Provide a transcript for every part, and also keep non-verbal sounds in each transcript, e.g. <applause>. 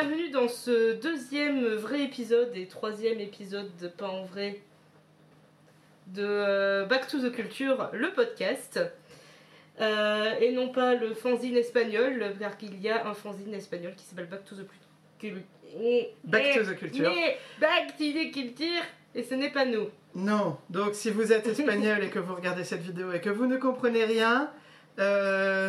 bienvenue dans ce deuxième vrai épisode et troisième épisode de Pas en vrai de euh, Back to the Culture, le podcast. Euh, et non pas le fanzine espagnol, car il y a un fanzine espagnol qui s'appelle Back to the Culture. Back to the Culture. Back to the Culture, et ce n'est pas nous. Non, donc si vous êtes espagnol et que vous regardez cette vidéo et que vous ne comprenez rien, euh,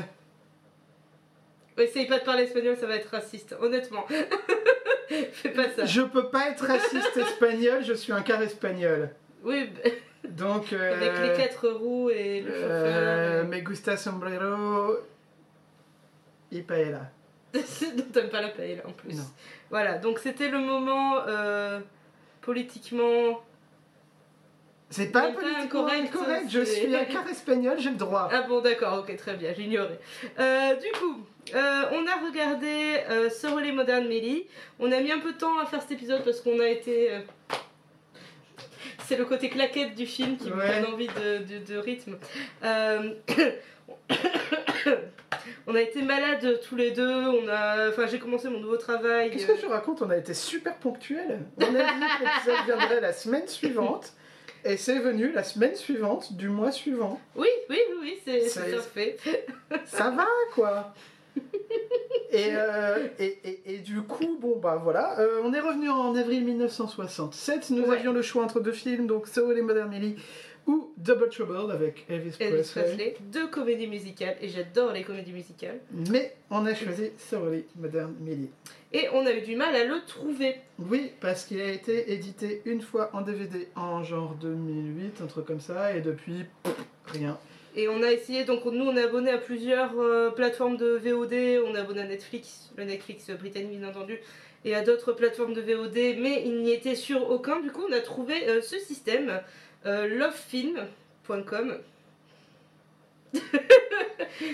Essaye pas de parler espagnol, ça va être raciste, honnêtement. <laughs> Fais pas ça. je peux pas être raciste espagnol, je suis un quart espagnol. Oui, bah, Donc, euh, <laughs> avec les quatre roues et le euh, chauffeur. me gusta sombrero y paella. Non, <laughs> T'aimes pas la paella en plus. Non. Voilà, donc c'était le moment euh, politiquement. C'est pas pas politiquement incorrect, correct, je suis un quart espagnol, j'ai le droit. Ah bon, d'accord, ok, très bien, j'ignorais. Euh, du coup, euh, on a regardé euh, Sorely Modern Millie. On a mis un peu de temps à faire cet épisode parce qu'on a été. euh, C'est le côté claquette du film qui me donne envie de, de- de rythme. <coughs> On a été malades tous les deux. On a, enfin, j'ai commencé mon nouveau travail. Qu'est-ce que tu racontes? On a été super ponctuels. On a dit que <laughs> l'épisode viendrait la semaine suivante. Et c'est venu la semaine suivante du mois suivant. Oui, oui, oui, oui, c'est fait. Ça va quoi et, euh, et, et, et du coup, bon bah voilà, Euh, on est revenu en avril 1967. Nous Ouais. avions le choix entre deux films, donc Soul et Modern Millie ou Double Trouble avec Elvis, Elvis Presley. Presley, deux comédies musicales, et j'adore les comédies musicales. Mais on a choisi Soul et Modern Millie. Et on a eu du mal à le trouver. Oui, parce qu'il a été édité une fois en DVD en genre 2008, un truc comme ça, et depuis, pff, rien. Et on a essayé, donc nous on est abonné à plusieurs euh, plateformes de VOD, on est abonné à Netflix, le Netflix britannique bien entendu, et à d'autres plateformes de VOD, mais il n'y était sur aucun. Du coup on a trouvé euh, ce système, euh, lovefilm.com. <laughs>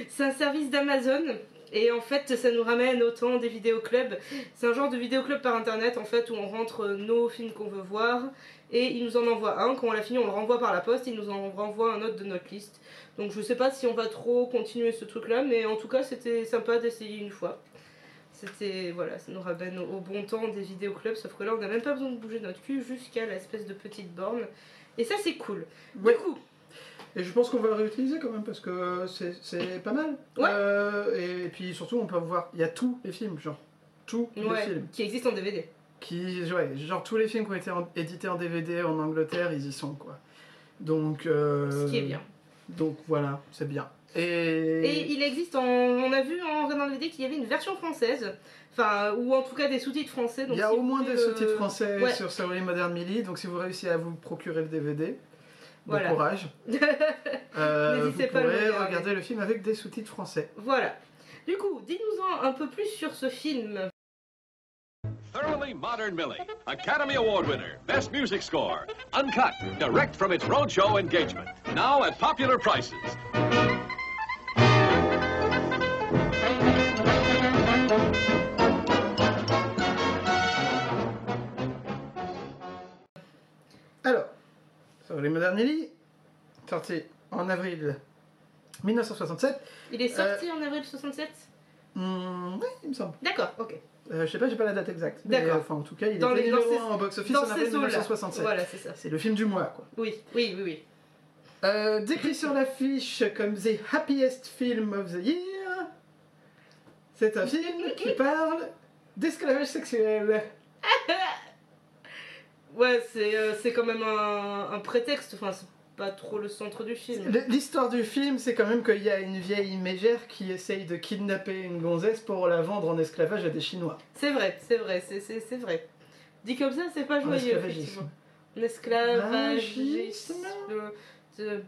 C'est un service d'Amazon. Et en fait, ça nous ramène autant des vidéoclubs. C'est un genre de vidéoclub par internet en fait où on rentre euh, nos films qu'on veut voir et il nous en envoie un. Quand on l'a fini, on le renvoie par la poste. Il nous en renvoie un autre de notre liste. Donc je sais pas si on va trop continuer ce truc là, mais en tout cas c'était sympa d'essayer une fois. C'était voilà, ça nous ramène au, bon temps des vidéoclubs, sauf que là on n'a même pas besoin de bouger notre cul jusqu'à l'espèce de petite borne. Et ça c'est cool. Ouais. Du coup, Et je pense qu'on va le réutiliser quand même, parce que c'est- pas mal. Ouais. Euh, et, puis surtout, on peut voir, il y a tous les films, genre, tous les ouais, films. qui existe en DVD. Qui, ouais, genre tous les films qui ont été en- édités en DVD en Angleterre, ils y sont, quoi. Donc, euh, Ce qui est bien. Donc voilà, c'est bien. Et Et, il existe en. On a vu en regardant le DVD qu'il y avait une version française. Enfin, ou en tout cas des sous-titres français. donc il y a si au moins des sous-titres euh, français ouais. sur Sorry Modern Millie, donc si vous réussissez à vous procurer le DVD, Voilà. bon courage. <laughs> Euh, vous N'hésitez pas pourrez regarder. regarder le film avec des sous-titres français. Voilà. Du coup, dis-nous-en un peu plus sur ce film. Thoroughly Modern Millie, Academy Award winner, Best Music Score, uncut, direct from its roadshow engagement. Now at popular prices. Alors, Sorry Modern Millie, sorti en avril 1967. Il est sorti en avril 67 Hmm, oui, il me semble. D'accord, ok. Euh, je sais pas, j'ai pas la date exacte. D'accord. euh, Enfin, en tout cas, il Dans dans numéro un en box-office Dans en avril eaux-là. 1967. Voilà, c'est ça. C'est le film du mois, quoi. Oui, oui, oui, oui. Euh, décrit sur l'affiche comme The Happiest Film of the Year, c'est un film qui <laughs> parle d'esclavage sexuel. Ouais, c'est euh, quand même un, un prétexte. Enfin, pas trop le centre du film. L'histoire du film, c'est quand même qu'il y a une vieille mégère qui essaye de kidnapper une gonzesse pour la vendre en esclavage à des Chinois. C'est vrai, c'est vrai, c'est- vrai. Dit comme ça, c'est pas joyeux, effectivement. Un esclavagisme Vagisme. euh, de-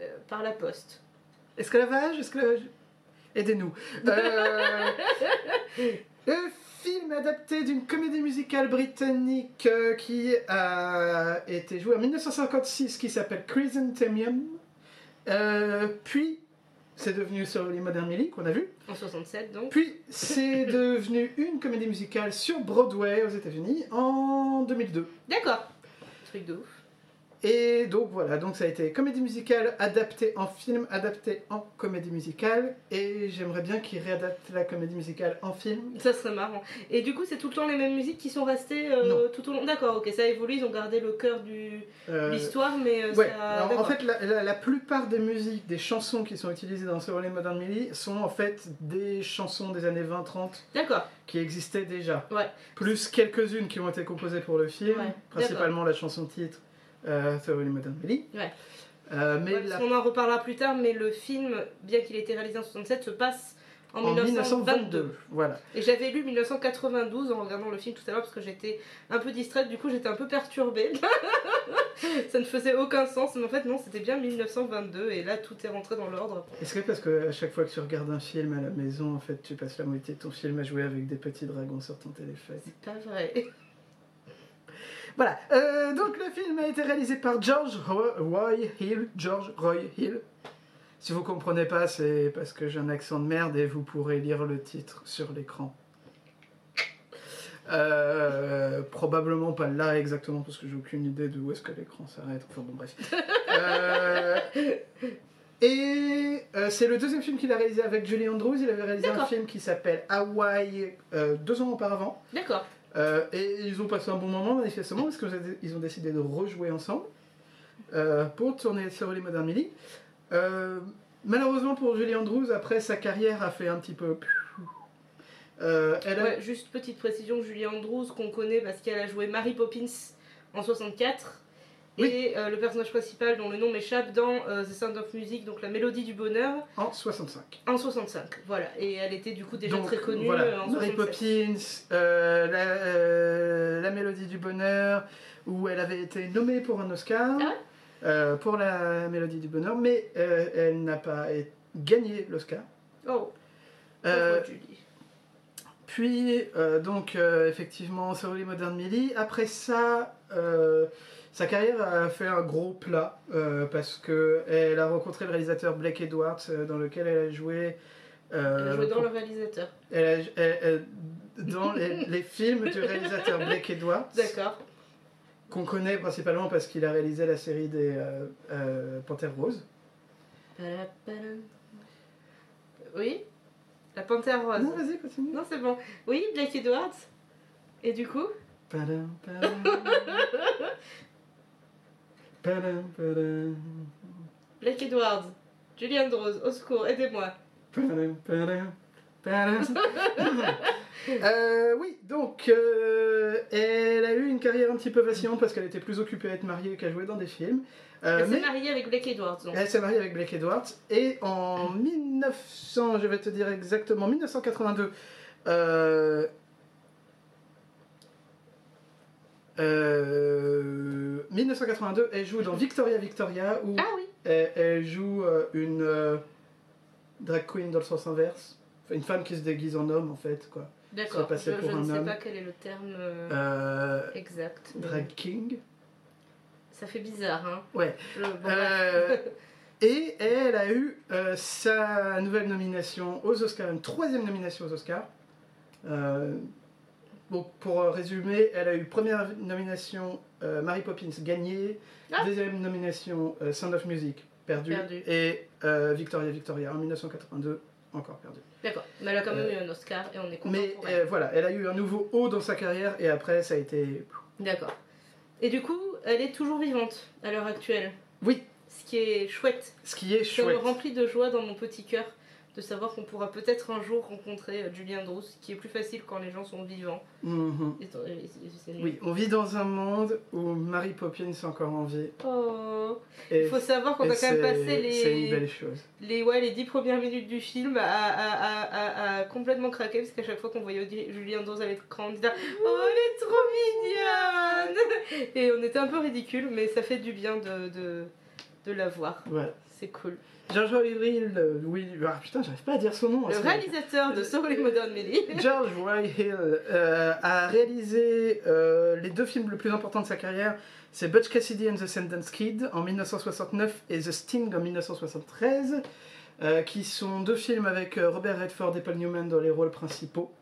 euh, par la poste. Esclavage, esclavage. Aidez-nous. Euh, <laughs> le film adapté d'une comédie musicale britannique euh, qui a été jouée en 1956 qui s'appelle Chrysanthemum. Euh, puis, c'est devenu Sorry Modern Millie qu'on a vu. En 67, donc. Puis, <laughs> c'est devenu une comédie musicale sur Broadway aux États-Unis en 2002. D'accord. Truc de ouf. Et donc voilà, donc ça a été comédie musicale adaptée en film, adaptée en comédie musicale. Et j'aimerais bien qu'ils réadaptent la comédie musicale en film. Ça serait marrant. Et du coup, c'est tout le temps les mêmes musiques qui sont restées euh, tout au long? D'accord, ok, ça a évolué, ils ont gardé le cœur du Euh, l'histoire, mais euh, Ouais, ça. alors, en fait, la, la- la plupart des musiques, des chansons qui sont utilisées dans Sorely Modern Millie sont en fait des chansons des années 20-30 D'accord. qui existaient déjà. Ouais. Plus quelques-unes qui ont été composées pour le film, Ouais, principalement la chanson titre euh, Sorely Modern Millie. Ouais. Euh, mais Ouais, la- parce qu'on en reparlera plus tard, mais le film, bien qu'il ait été réalisé en 67, se passe en, en 1922. 1922. Voilà. Et j'avais lu 1992 en regardant le film tout à l'heure parce que j'étais un peu distraite, du coup j'étais un peu perturbée. <laughs> ça ne faisait aucun sens, mais en fait non, c'était bien 1922 et là tout est rentré dans l'ordre. Est-ce que parce que à chaque fois que tu regardes un film à la maison, en fait, tu passes la moitié de ton film à jouer avec des petits dragons sur ton téléphone? C'est pas vrai. Voilà. Euh, donc le film a été réalisé par George Roy, Hill. George Roy Hill. Si vous comprenez pas, c'est parce que j'ai un accent de merde et vous pourrez lire le titre sur l'écran. Euh, probablement pas là exactement parce que j'ai aucune idée de où est-ce que l'écran s'arrête. Enfin bon bref. Euh, et euh, c'est le deuxième film qu'il a réalisé avec Julie Andrews. Il avait réalisé un film qui s'appelle Hawaii deux ans auparavant. D'accord. Euh, et ils ont passé un bon moment manifestement parce qu'ils ont décidé de rejouer ensemble euh, pour tourner sur les Modern Millie. Malheureusement pour Julie Andrews, après sa carrière a fait un petit peu. Euh, elle a- juste petite précision, Julie Andrews qu'on connaît parce qu'elle a joué Mary Poppins en 64. Oui. Et euh, le personnage principal dont le nom m'échappe dans euh, The Sound of Music, donc la mélodie du bonheur, en 65. en 65. Voilà. Et elle était du coup déjà Donc, très connue voilà, euh, en Mary 67. Poppins, la, la Mélodie du Bonheur, où elle avait été nommée pour un Oscar Ah ouais pour la Mélodie du Bonheur, mais elle n'a pas gagné l'Oscar. Oh, Julie. Puis, euh, donc, euh, effectivement, Sorry Modern Millie. Après ça, euh, sa carrière a fait un gros plat euh, parce que elle a rencontré le réalisateur Blake Edwards, euh, dans lequel elle a joué. euh, Elle a joué dans le réalisateur. elle a- elle- elle- dans les, <laughs> les films du réalisateur Blake Edwards, D'accord. qu'on connaît principalement parce qu'il a réalisé la série des euh, Panthères Roses. Oui La panthère rose. Non, vas-y, continue. Non, c'est bon. Oui, Blake Edwards. Et du coup? <laughs> Blake Edwards. Julie Andrews, au secours, aidez-moi. <laughs> Euh, oui, donc euh, elle a eu une carrière un petit peu vacillante parce qu'elle était plus occupée à être mariée qu'à jouer dans des films. Euh, Elle s'est mariée avec Blake Edwards. donc. elle s'est mariée avec Blake Edwards et en 1900, je vais te dire exactement, 1982, euh, euh, 1982, elle joue dans Victoria Victoria où Ah oui elle, elle joue euh, une euh, drag queen dans le sens inverse. Une femme qui se déguise en homme en fait quoi. D'accord. Je, pour je ne sais homme. pas quel est le terme euh, exact. mais drag king. Ça fait bizarre, hein. Ouais. Bon. Et elle a eu sa nouvelle nomination aux Oscars, une troisième nomination aux Oscars. Donc pour euh, résumer, elle a eu première nomination euh, Mary Poppins gagnée, Ah. deuxième nomination euh, Sound of Music perdue, et euh, Victoria Victoria en 1982 encore perdue. D'accord. Mais elle a quand même eu un Oscar et on est content Mais pour elle. voilà, elle a eu un nouveau haut dans sa carrière et après ça a été... D'accord. Et du coup, elle est toujours vivante à l'heure actuelle? Oui, Ce qui est chouette. ce qui est Ça me chouette. remplit de joie dans mon petit cœur de savoir qu'on pourra peut-être un jour rencontrer euh, Julie Andrews, ce qui est plus facile quand les gens sont vivants. Mhm. Oui, on vit dans un monde où Mary Poppins est encore en vie. Oh. Il faut savoir qu'on a quand même passé C'est une les, belle chose. les, ouais, les 10 premières minutes du film à, à, à, à- complètement craquer parce qu'à chaque fois qu'on voyait Audi- Julie Andrews à l'écran, on disait Oh, elle est trop mignonne Et on était un peu ridicule, mais ça fait du bien de, de, de la voir. Voilà. C'est cool. George Hill, euh, oui, ah, putain, j'arrive pas à dire son nom. Le c'est- réalisateur de Sorry Modern Millie. <laughs> George Hill euh, a réalisé euh, les deux films les plus importants de sa carrière. C'est Butch Cassidy and the Sundance Kid en 1969 et The Sting en 1973, euh, qui sont deux films avec Robert Redford et Paul Newman dans les rôles principaux.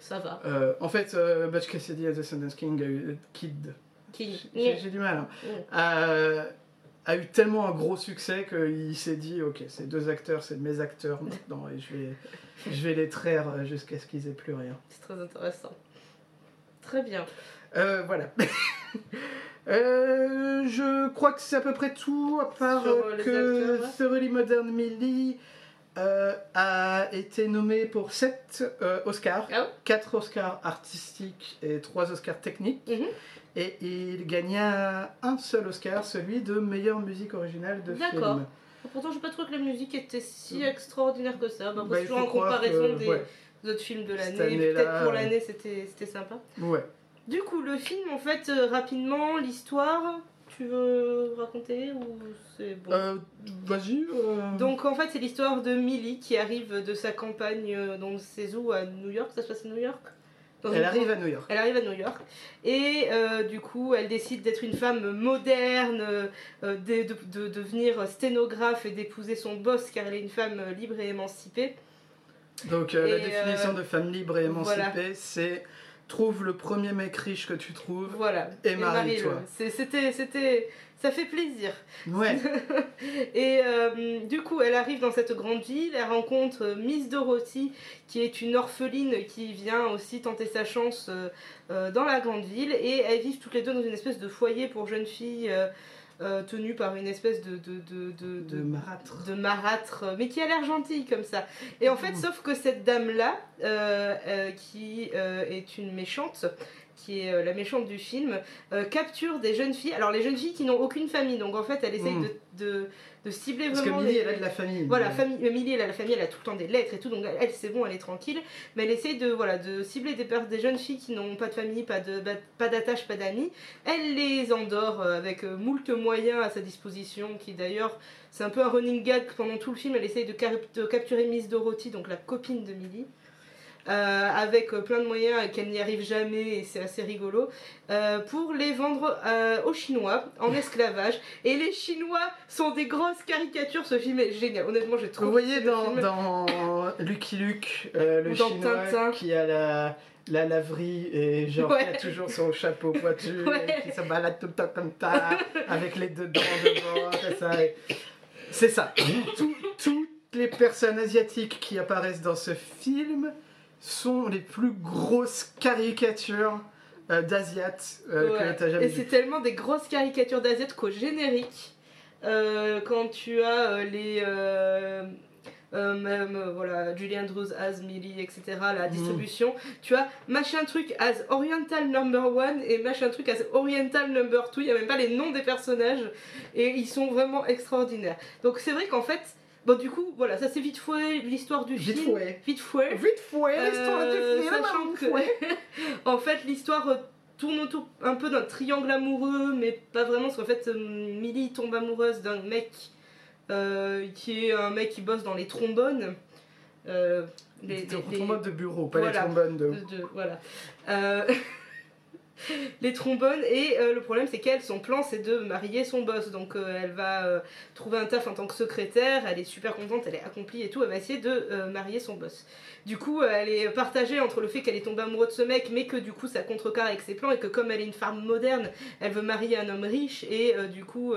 Ça va. En fait, Butch Cassidy and the Sundance King, Kid, j'ai j'ai du mal. hein. Mm. A eu tellement un gros succès qu'il s'est dit ok ces deux acteurs c'est mes acteurs maintenant et je vais je vais les traire euh, jusqu'à ce qu'ils aient plus rien C'est très intéressant. Très bien. Euh, voilà <laughs> Euh, je crois que c'est à peu près tout à part Sur, que acteurs, ouais. Thoroughly Modern Millie euh, a été nommé pour 7 Oscars Ah ouais? 4 Oscars artistiques et 3 Oscars techniques Mhm. Et il gagna un seul Oscar celui de meilleure musique originale de D'accord. film Pourtant, j'ai pas trouvé que la musique était si Mm. extraordinaire que ça. Bah, Bah, toujours en comparaison que- des ouais. autres films de l'année. Peut-être pour euh, l'année, c'était c'était sympa. ouais Du coup, le film, en fait, euh, rapidement, l'histoire, tu veux raconter ou c'est bon? Euh, vas-y euh, Donc, en fait, c'est l'histoire de Millie qui arrive de sa campagne, euh, donc c'est où À New York Ça se passe à New York? Dans elle arrive à New York Elle arrive à New York et euh, du coup elle décide d'être une femme moderne, euh, de, de- de devenir sténographe et d'épouser son boss car elle est une femme euh, libre et émancipée. Donc euh, la définition de femme libre et émancipée, voilà. c'est trouve le premier mec riche que tu trouves. Voilà. Et marie-toi. C'était, c'était, ça fait plaisir. Ouais. <laughs> Et euh, du coup, elle arrive dans cette grande ville, elle rencontre euh, Miss Dorothy, qui est une orpheline qui vient aussi tenter sa chance euh, dans la grande ville, et elles vivent toutes les deux dans une espèce de foyer pour jeunes filles euh, tenues par une espèce de, de, de, de, De de- marâtre. de marâtre, mais qui a l'air gentille comme ça. Et en fait, Mmh. sauf que cette dame-là, euh, euh, qui est une méchante, qui est euh, la méchante du film, euh, capture des jeunes filles. Alors les jeunes filles qui n'ont aucune famille, donc en fait, elle essaye Mmh. de, de, de cibler Parce que vraiment. Millie, les- elle a de la famille. voilà, famille, euh, Millie, elle a la famille, elle a tout le temps des lettres et tout, donc elle, c'est bon, elle est tranquille. Mais elle essaye de, voilà, de cibler des, des jeunes filles qui n'ont pas de famille, pas de- ba- pas d'attache, pas d'amis. Elle les endort avec moult moyens à sa disposition, qui d'ailleurs, c'est un peu un running gag pendant tout le film. Elle essaye de capturer Miss Dorothy, donc la copine de Millie. Euh, avec euh, plein de moyens et qu'elle n'y arrive jamais et c'est assez rigolo euh, pour les vendre euh, aux Chinois en esclavage et les Chinois sont des grosses caricatures ce film est génial honnêtement j'ai trop Vous voyez dans, dans Lucky Luke, le dans chinois Tintin. qui a la, la laverie et genre Ouais. qui a toujours son chapeau pointu Ouais. qui se balade tout le temps comme ça avec les deux dents devant ça. C'est ça. Tout- toutes les personnes asiatiques qui apparaissent dans ce film sont les plus grosses caricatures euh, d'asiates euh, Ouais. que tu as jamais et c'est tellement des grosses caricatures d'Asiates qu'au générique euh, quand tu as euh, les euh, même voilà Julie Andrews as Millie etc la distribution tu as machin truc as Oriental number one et machin truc as Oriental number two. Il y a même pas les noms des personnages et ils sont vraiment extraordinaires. Donc c'est vrai qu'en fait bon du coup voilà ça c'est vite fait l'histoire du Vite film fouet. vite fait Vite fouet, l'histoire Euh, du film. sachant que- fouet. <laughs> en fait, l'histoire euh, tourne autour un peu d'un triangle amoureux, mais pas vraiment, parce qu'en fait, euh, Millie tombe amoureuse d'un mec euh, qui est un mec qui bosse dans les trombones. Euh, les, Des les- les- trombones de bureau, pas les trombones de. de- de- voilà. <laughs> <laughs> Les trombones. Et euh, le problème c'est qu'elle son plan c'est de marier son boss. Donc euh, elle va euh, trouver un taf en tant que secrétaire. Elle est super contente. Elle est accomplie et tout. Elle va essayer de marier son boss. Du coup elle est partagée entre le fait qu'elle est tombée amoureuse de ce mec mais que du coup ça contrecarre avec ses plans et que comme elle est une femme moderne elle veut marier un homme riche. Et du coup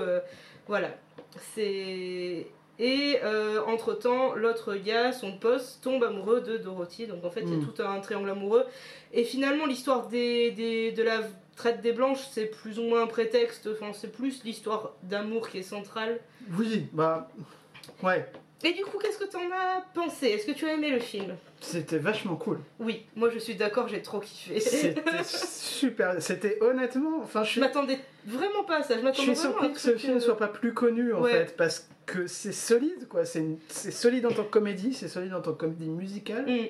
voilà. C'est et entre temps, l'autre gars, son poste, tombe amoureux de Dorothy. Donc en fait, il y a Mm. tout un triangle amoureux. Et finalement, l'histoire des, des- de la traite des blanches, c'est plus ou moins un prétexte. Enfin, c'est plus l'histoire d'amour qui est centrale. Oui, bah. Ouais, Et du coup, qu'est-ce que t'en as pensé? Est-ce que tu as aimé le film? C'était vachement cool. Oui, moi je suis d'accord, j'ai trop kiffé. C'était <laughs> super. C'était honnêtement. Enfin, je m'attendais vraiment pas à ça. Je m'attendais suis vraiment à surpris que ce film euh, soit pas plus connu en ouais. fait, parce que c'est solide quoi. C'est une- solide en tant que comédie, c'est solide en tant que comédie musicale. mm,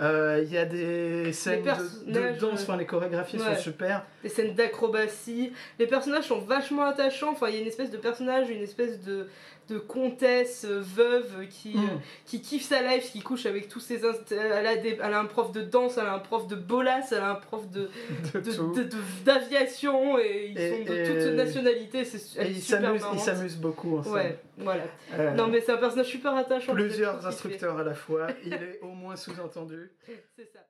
Euh, Il y a des scènes de, de personnages, danse, euh, enfin les chorégraphies ouais. sont super. des scènes d'acrobatie. Les personnages sont vachement attachants. Enfin, il y a une espèce de personnage, une espèce de, de comtesse euh, veuve qui, Mm. euh, qui kiffe sa life, qui couche avec tous ses. Elle a, des- elle a un prof de danse, elle a un prof de bolas, elle a un prof de <laughs> d'aviation et ils Et- sont de et- toutes nationalités. C'est Et ils s'amusent, ils s'amusent beaucoup ensemble. Ouais, voilà. Euh, Non, mais c'est un personnage super attachant. plusieurs instructeurs à la fois. Il <laughs> est au moins sous-entendu. C'est ça.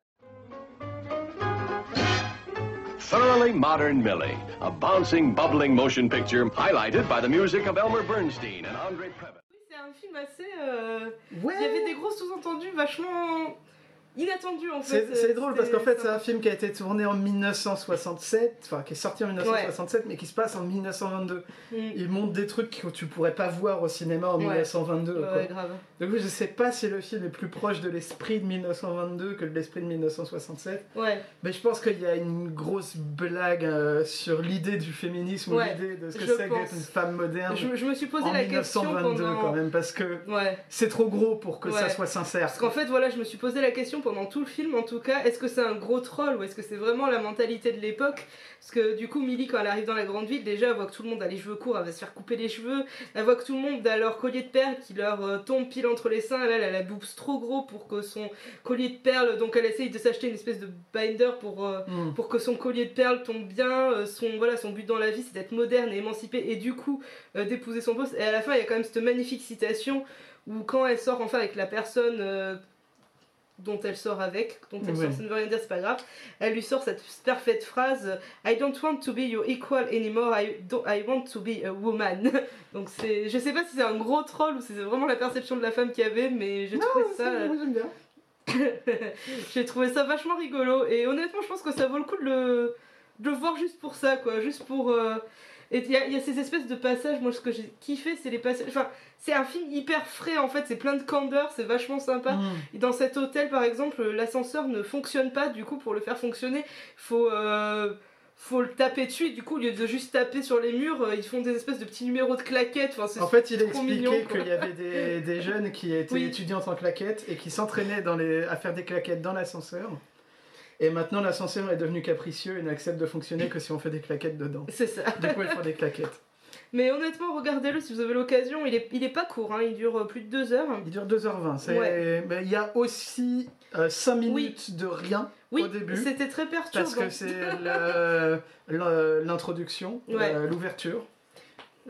Thoroughly Modern Millie, a bouncing, bubbling motion picture highlighted by the music of Elmer Bernstein and Andre Previn. Oui, c'est un film assez. euh, Ouais. Il y avait des gros sous-entendus vachement inattendus en fait. c'est drôle parce qu'en fait c'est un film qui a été tourné en 1967, enfin qui est sorti en 1967 mais qui se passe en 1922. Mm. Il montre des trucs que tu pourrais pas voir au cinéma en Ouais. 1922. Ouais, quoi. grave. Donc je sais pas si le film est plus proche de l'esprit de 1922 que de l'esprit de 1967, Ouais, mais je pense qu'il y a une grosse blague euh, sur l'idée du féminisme ou l'idée de ce que c'est d'être une femme moderne je, je me suis posé en la question 1922 pendant. quand même parce que c'est trop gros pour que ça soit sincère. Parce qu'en fait, voilà, je me suis posé la question pendant tout le film, en tout cas, est-ce que c'est un gros troll ou est-ce que c'est vraiment la mentalité de l'époque? Parce que du coup, Millie, quand elle arrive dans la grande ville, déjà, elle voit que tout le monde a les cheveux courts, elle va se faire couper les cheveux. Elle voit que tout le monde a leur collier de perles qui leur euh, tombe pile entre les seins. Là, elle a la boobs trop gros pour que son collier de perles. Donc, elle essaye de s'acheter une espèce de binder pour. euh, Mm. pour que son collier de perles tombe bien, euh, son, voilà, son but dans la vie c'est d'être moderne et émancipée et du coup d'épouser son boss. Et à la fin il y a quand même cette magnifique citation où quand elle sort enfin avec la personne dont elle sort avec, dont elle Ouais. sort, ça ne veut rien dire, c'est pas grave, elle lui sort cette parfaite phrase I don't want to be your equal anymore, I, don't- I want to be a woman. <laughs> Donc c'est, je sais pas si c'est un gros troll ou si c'est vraiment la perception de la femme qu'il y avait, mais j'ai trouvé ça. moi, j'aime bien. <laughs> j'ai trouvé ça vachement rigolo et honnêtement je pense que ça vaut le coup de le, de le voir juste pour ça quoi, juste pour... euh, Et il y, a- il y a ces espèces de passages, moi ce que j'ai kiffé c'est les passages... Enfin c'est un film hyper frais en fait, c'est plein de candeur, c'est vachement sympa. Mm. Et dans cet hôtel par exemple l'ascenseur ne fonctionne pas, du coup pour le faire fonctionner faut... euh, Faut le taper dessus et du coup au lieu de juste taper sur les murs, euh, ils font des espèces de petits numéros de claquettes. Enfin, c'est En fait, il a expliqué qu'il y avait des, <laughs> des jeunes qui étaient Oui. étudiantes en claquettes et qui s'entraînaient dans les, à faire des claquettes dans l'ascenseur. Et maintenant, l'ascenseur est devenu capricieux et n'accepte de fonctionner que si on fait des claquettes dedans. c'est ça. Du coup, il faut des claquettes. Mais honnêtement, regardez-le si vous avez l'occasion. Il est, il est pas court, hein, il dure euh, plus de deux heures. Il dure 2h20. c'est- Ouais. Mais il y a aussi 5 minutes de rien Oui, au début. c'était très perturbant. Parce que c'est l'introduction, Ouais. euh, l'ouverture.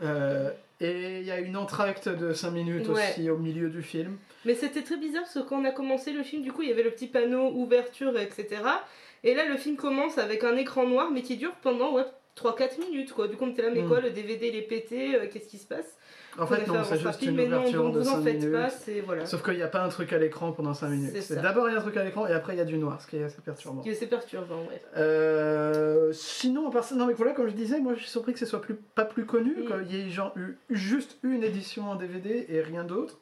Euh, et il y a une entracte de 5 minutes Ouais. aussi au milieu du film. Mais c'était très bizarre parce que quand on a commencé le film, du coup, il y avait le petit panneau ouverture, etc. Et là, le film commence avec un écran noir, mais qui dure pendant ouais, 3-4 minutes. Quoi. Du coup, on était là, mais Mm. quoi, le DVD il est pété, euh, qu'est-ce qui se passe? En fait, non, c'est juste une non, ouverture donc de vous 5 en faites minutes. pas, voilà. Sauf qu'il n'y a pas un truc à l'écran pendant 5 minutes. C'est d'abord il y a un truc à l'écran et après il y a du noir, ce qui est assez perturbant. C'est perturbant, ouais. Euh, sinon, part ça, non mais voilà, comme je disais, moi je suis surpris que ce soit plus, pas plus connu, Mm. qu'il y ait genre eu juste une édition en DVD et rien d'autre.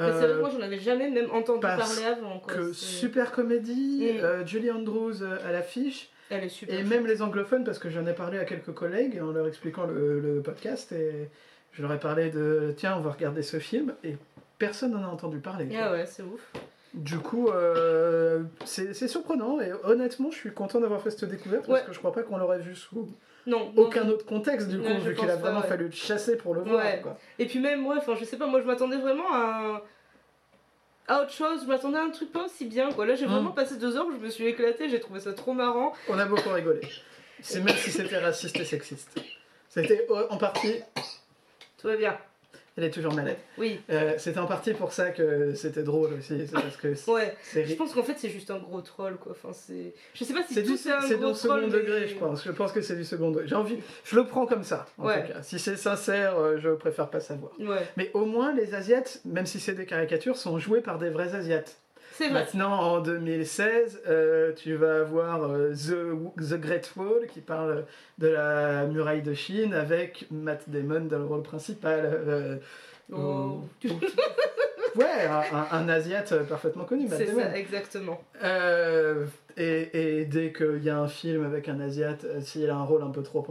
Mais c'est vrai que Euh, moi, j'en avais jamais même entendu parler avant. Quoi. que super comédie, Mm. euh, Julie Andrews euh, à l'affiche, Elle est super. et même les anglophones, parce que j'en ai parlé à quelques collègues en leur expliquant le, le podcast, et je leur ai parlé de tiens, on va regarder ce film, et personne n'en a entendu parler. quoi. Ah ouais, c'est ouf. Du coup, euh, c'est surprenant, et honnêtement, je suis content d'avoir fait cette découverte, parce Ouais. que je crois pas qu'on l'aurait vu sous Non, aucun non. autre contexte, du coup, vu qu'il a pas, vraiment ouais. fallu le chasser pour le voir. Ouais. quoi. Et puis même enfin je sais pas, moi je m'attendais vraiment à, à autre chose, je m'attendais à un truc pas aussi bien quoi. Là j'ai Mm. vraiment passé deux heures, je me suis éclatée, j'ai trouvé ça trop marrant. On a beaucoup rigolé. C'est même si c'était raciste et sexiste. C'était euh, en partie. Tout va bien. Elle est toujours malade. Oui, Euh, c'était en partie pour ça que c'était drôle aussi. Parce que <laughs> ouais. Je pense qu'en fait c'est juste un gros troll quoi. Enfin c'est. Je sais pas si c'est tout du, c'est du second degré, mais- je pense. Je pense que c'est du second degré. J'ai envie, je le prends comme ça. En Ouais. tout cas, si c'est sincère, euh, je préfère pas savoir. Ouais, Mais au moins, les Asiates, même si c'est des caricatures, sont joués par des vrais Asiates. C'est vrai. Maintenant, en 2016, euh, tu vas avoir euh, The, The Great Wall qui parle de la muraille de Chine avec Matt Damon dans le rôle principal. euh, Oh. ou- <laughs> ouais, un, un, Asiate parfaitement connu, Matt C'est Damon. ça, exactement. Euh, et, et dès qu'il y a un film avec un Asiate, s'il a un rôle un peu trop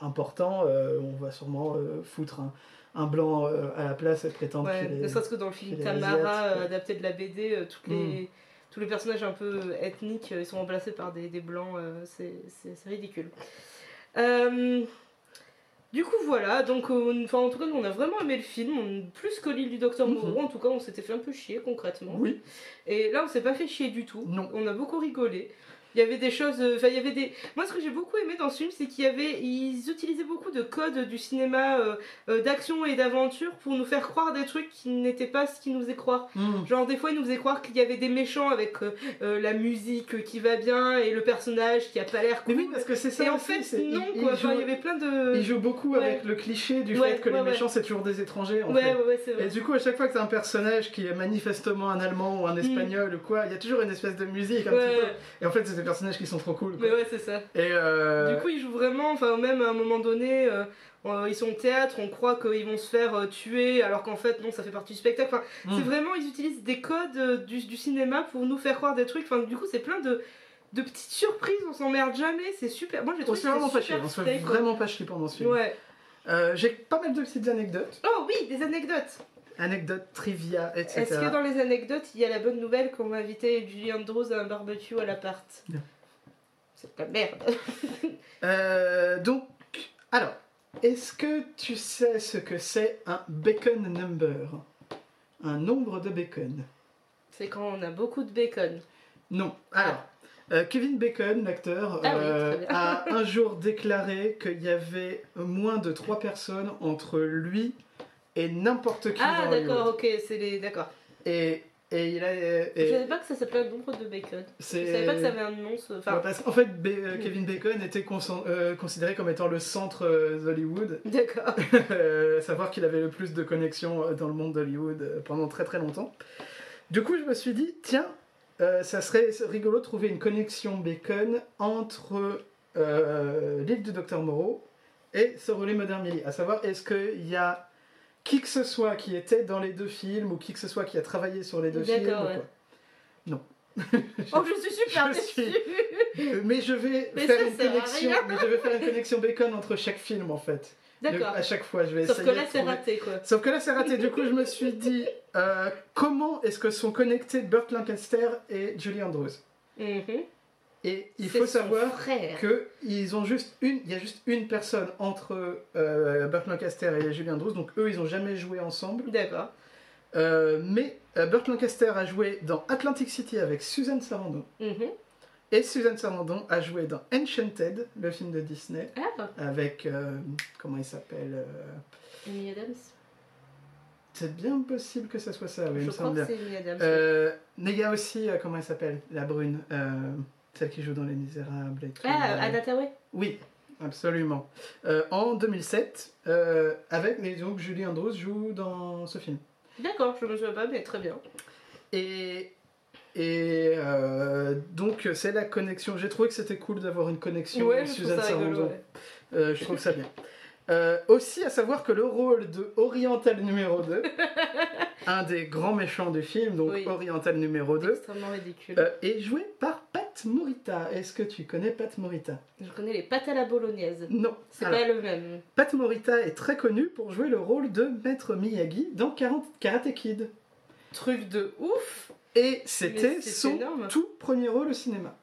important, on va sûrement foutre un, un blanc euh, à la place prétendre Ouais, ne serait-ce que dans le film Tamara, euh, adapté de la BD, euh, toutes les, tous les personnages un peu ethniques, ils sont remplacés par des, des blancs, c'est ridicule. Euh, du coup, voilà, donc euh, enfin, en tout cas, on a vraiment aimé le film, on- plus que l'île du Docteur Mhm. Moreau, en tout cas, on s'était fait un peu chier concrètement. Oui, Et là, on s'est pas fait chier du tout, Non. on a beaucoup rigolé. Il y avait des choses. euh, Enfin, il y avait des. Moi, ce que j'ai beaucoup aimé dans ce film, c'est qu'il y avait. Ils utilisaient beaucoup de codes du cinéma euh, euh, d'action et d'aventure pour nous faire croire des trucs qui n'étaient pas ce qu'ils nous faisaient croire. Hmm. Genre, des fois, ils nous faisaient croire qu'il y avait des méchants avec euh, la musique qui va bien et le personnage qui a pas l'air Mais cool. oui, parce que c'est ça. et en fait, c'est- non, il- quoi. il Enfin, il joue- y avait plein de. Il joue beaucoup Ouais. avec le cliché du Ouais, fait que ouais, les méchants c'est toujours des étrangers en fait. c'est vrai. Et du coup, à chaque fois que t'as un personnage qui est manifestement un allemand ou un espagnol ou quoi, il y a toujours une espèce de musique un petit peu. Et en fait, c'est personnages qui sont trop cool. quoi. Mais ouais, c'est ça. Et euh, Du coup, ils jouent vraiment, enfin, même à un moment donné, euh, euh, ils sont au théâtre, on croit qu'ils vont se faire tuer, alors qu'en fait, non, ça fait partie du spectacle. Enfin, Mm. c'est vraiment, ils utilisent des codes du, du cinéma pour nous faire croire des trucs. Enfin, du coup, c'est plein de, de petites surprises, on s'emmerde jamais, c'est super. Moi, j'ai on trouvé que vraiment pas chier, on se fait vraiment pas chier pendant ce film. Ouais. Euh, J'ai pas mal de petites anecdotes, Oh oui, des anecdotes. Anecdotes, trivia, etc. Est-ce que dans les anecdotes, il y a la bonne nouvelle qu'on va inviter Julie Andrews à un barbecue à l'appart Non. C'est de la merde. <laughs> Euh, donc, alors, est-ce que tu sais ce que c'est un bacon number? Un nombre de bacon C'est quand on a beaucoup de bacon. Non. Alors, euh, Kevin Bacon, l'acteur, Ah oui, euh, a <laughs> un jour déclaré qu'il y avait moins de trois personnes entre lui et n'importe qui Ah, d'accord, ok, c'est les. D'accord. Et, et il a... et- Je savais pas que ça s'appelait un nombre de bacon. Je savais pas que ça avait un nom. ce- Ouais, Enfin, parce qu'en fait, euh. Kevin Bacon était euh, considéré comme étant le centre euh, d'Hollywood, <laughs> d'accord. <laughs> Euh, savoir qu'il avait le plus de connexions euh, dans le monde d'Hollywood euh, pendant très très longtemps. Du coup, je me suis dit, tiens, euh, ça serait rigolo de trouver une connexion Bacon entre euh, l'île du Docteur Moreau et Sir William Modern Millie. À savoir, est-ce qu'il y a qui que ce soit qui était dans les deux films ou qui que ce soit qui a travaillé sur les deux films ouais. Non. <laughs> Oh, je suis super Je déçue. <laughs> Mais je vais Mais faire ça une connexion. Mais je vais faire une connexion bacon entre chaque film en fait. D'accord. à chaque fois, je vais Sauf essayer. que là, c'est raté, quoi. Sauf que là, c'est raté. Du coup, je me suis dit, euh, comment est-ce que sont connectés Burt Lancaster et Julie Andrews? Mhm. Et il faut savoir frère. que ils ont juste une, il y a juste une personne entre euh, Burt Lancaster et Julie Andrews. Donc eux, ils ont jamais joué ensemble. D'accord. Euh, mais euh, Burt Lancaster a joué dans Atlantic City avec Susan Sarandon. Mhm. Et Susan Sarandon a joué dans Enchanted, le film de Disney, Ah, avec euh, comment il s'appelle euh, Amy Adams. C'est bien possible que ça soit ça, oui, il je me crois semble que bien. c'est Amy Adams. Mais il y a aussi, comment elle s'appelle La brune, celle qui joue dans Les Misérables et tout. Ah, Tawai. Oui, absolument. Euh, en 2007, euh, avec, mais donc Julie Andrews joue dans ce film. D'accord, je me souviens pas, mais très bien. Et, et euh, donc c'est la connexion. J'ai trouvé que c'était cool d'avoir une connexion Ouais, avec Suzanne. Sarandon. ouais. Euh, je trouve ça bien. Euh, aussi à savoir que le rôle de Oriental numéro 2, <laughs> un des grands méchants du film, donc Oui. Oriental numéro 2, Extrêmement ridicule. euh, est joué par Pat Morita. Est-ce que tu connais Pat Morita? Je connais les pâtes à la bolognaise. Non. C'est pas le même. Pat Morita est très connu pour jouer le rôle de Maître Miyagi dans Karate Kid. Truc de ouf Et c'était c'est son énorme. tout premier rôle au cinéma.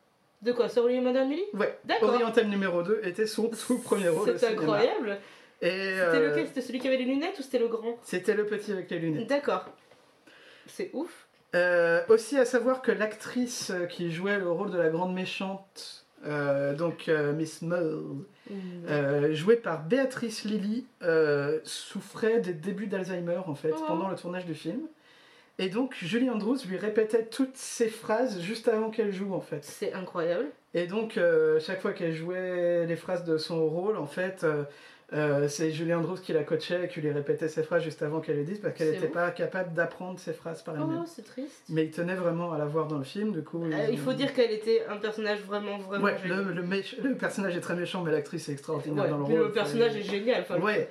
De quoi? Sur William Modern Millie Ouais, D'accord. Oriental numéro 2 était son tout premier rôle au C'est cinéma. incroyable. Et C'était euh, lequel C'était celui qui avait les lunettes ou c'était le grand? C'était le petit avec les lunettes. D'accord. C'est ouf. Euh, aussi à savoir que l'actrice euh, qui jouait le rôle de la grande méchante, euh, donc euh, Miss Mull, euh, jouée par Béatrice Lilly, souffrait des débuts d'Alzheimer en fait Oh. pendant le tournage du film. Et donc Julie Andrews lui répétait toutes ses phrases juste avant qu'elle joue en fait. C'est incroyable. Et donc chaque fois qu'elle jouait les phrases de son rôle en fait, euh, c'est Julie Andrews qui la coachait et qui lui répétait ses phrases juste avant qu'elle les dise parce qu'elle n'était pas capable d'apprendre ses phrases par elle-même. Oh, c'est triste. Mais il tenait vraiment à la voir dans le film, du coup. Euh, il faut dire qu'elle était un personnage vraiment, vraiment Ouais, le, le, méch- le personnage est très méchant, mais l'actrice est extraordinaire Ouais, dans le rôle. le personnage est génial. Enfin, Ouais,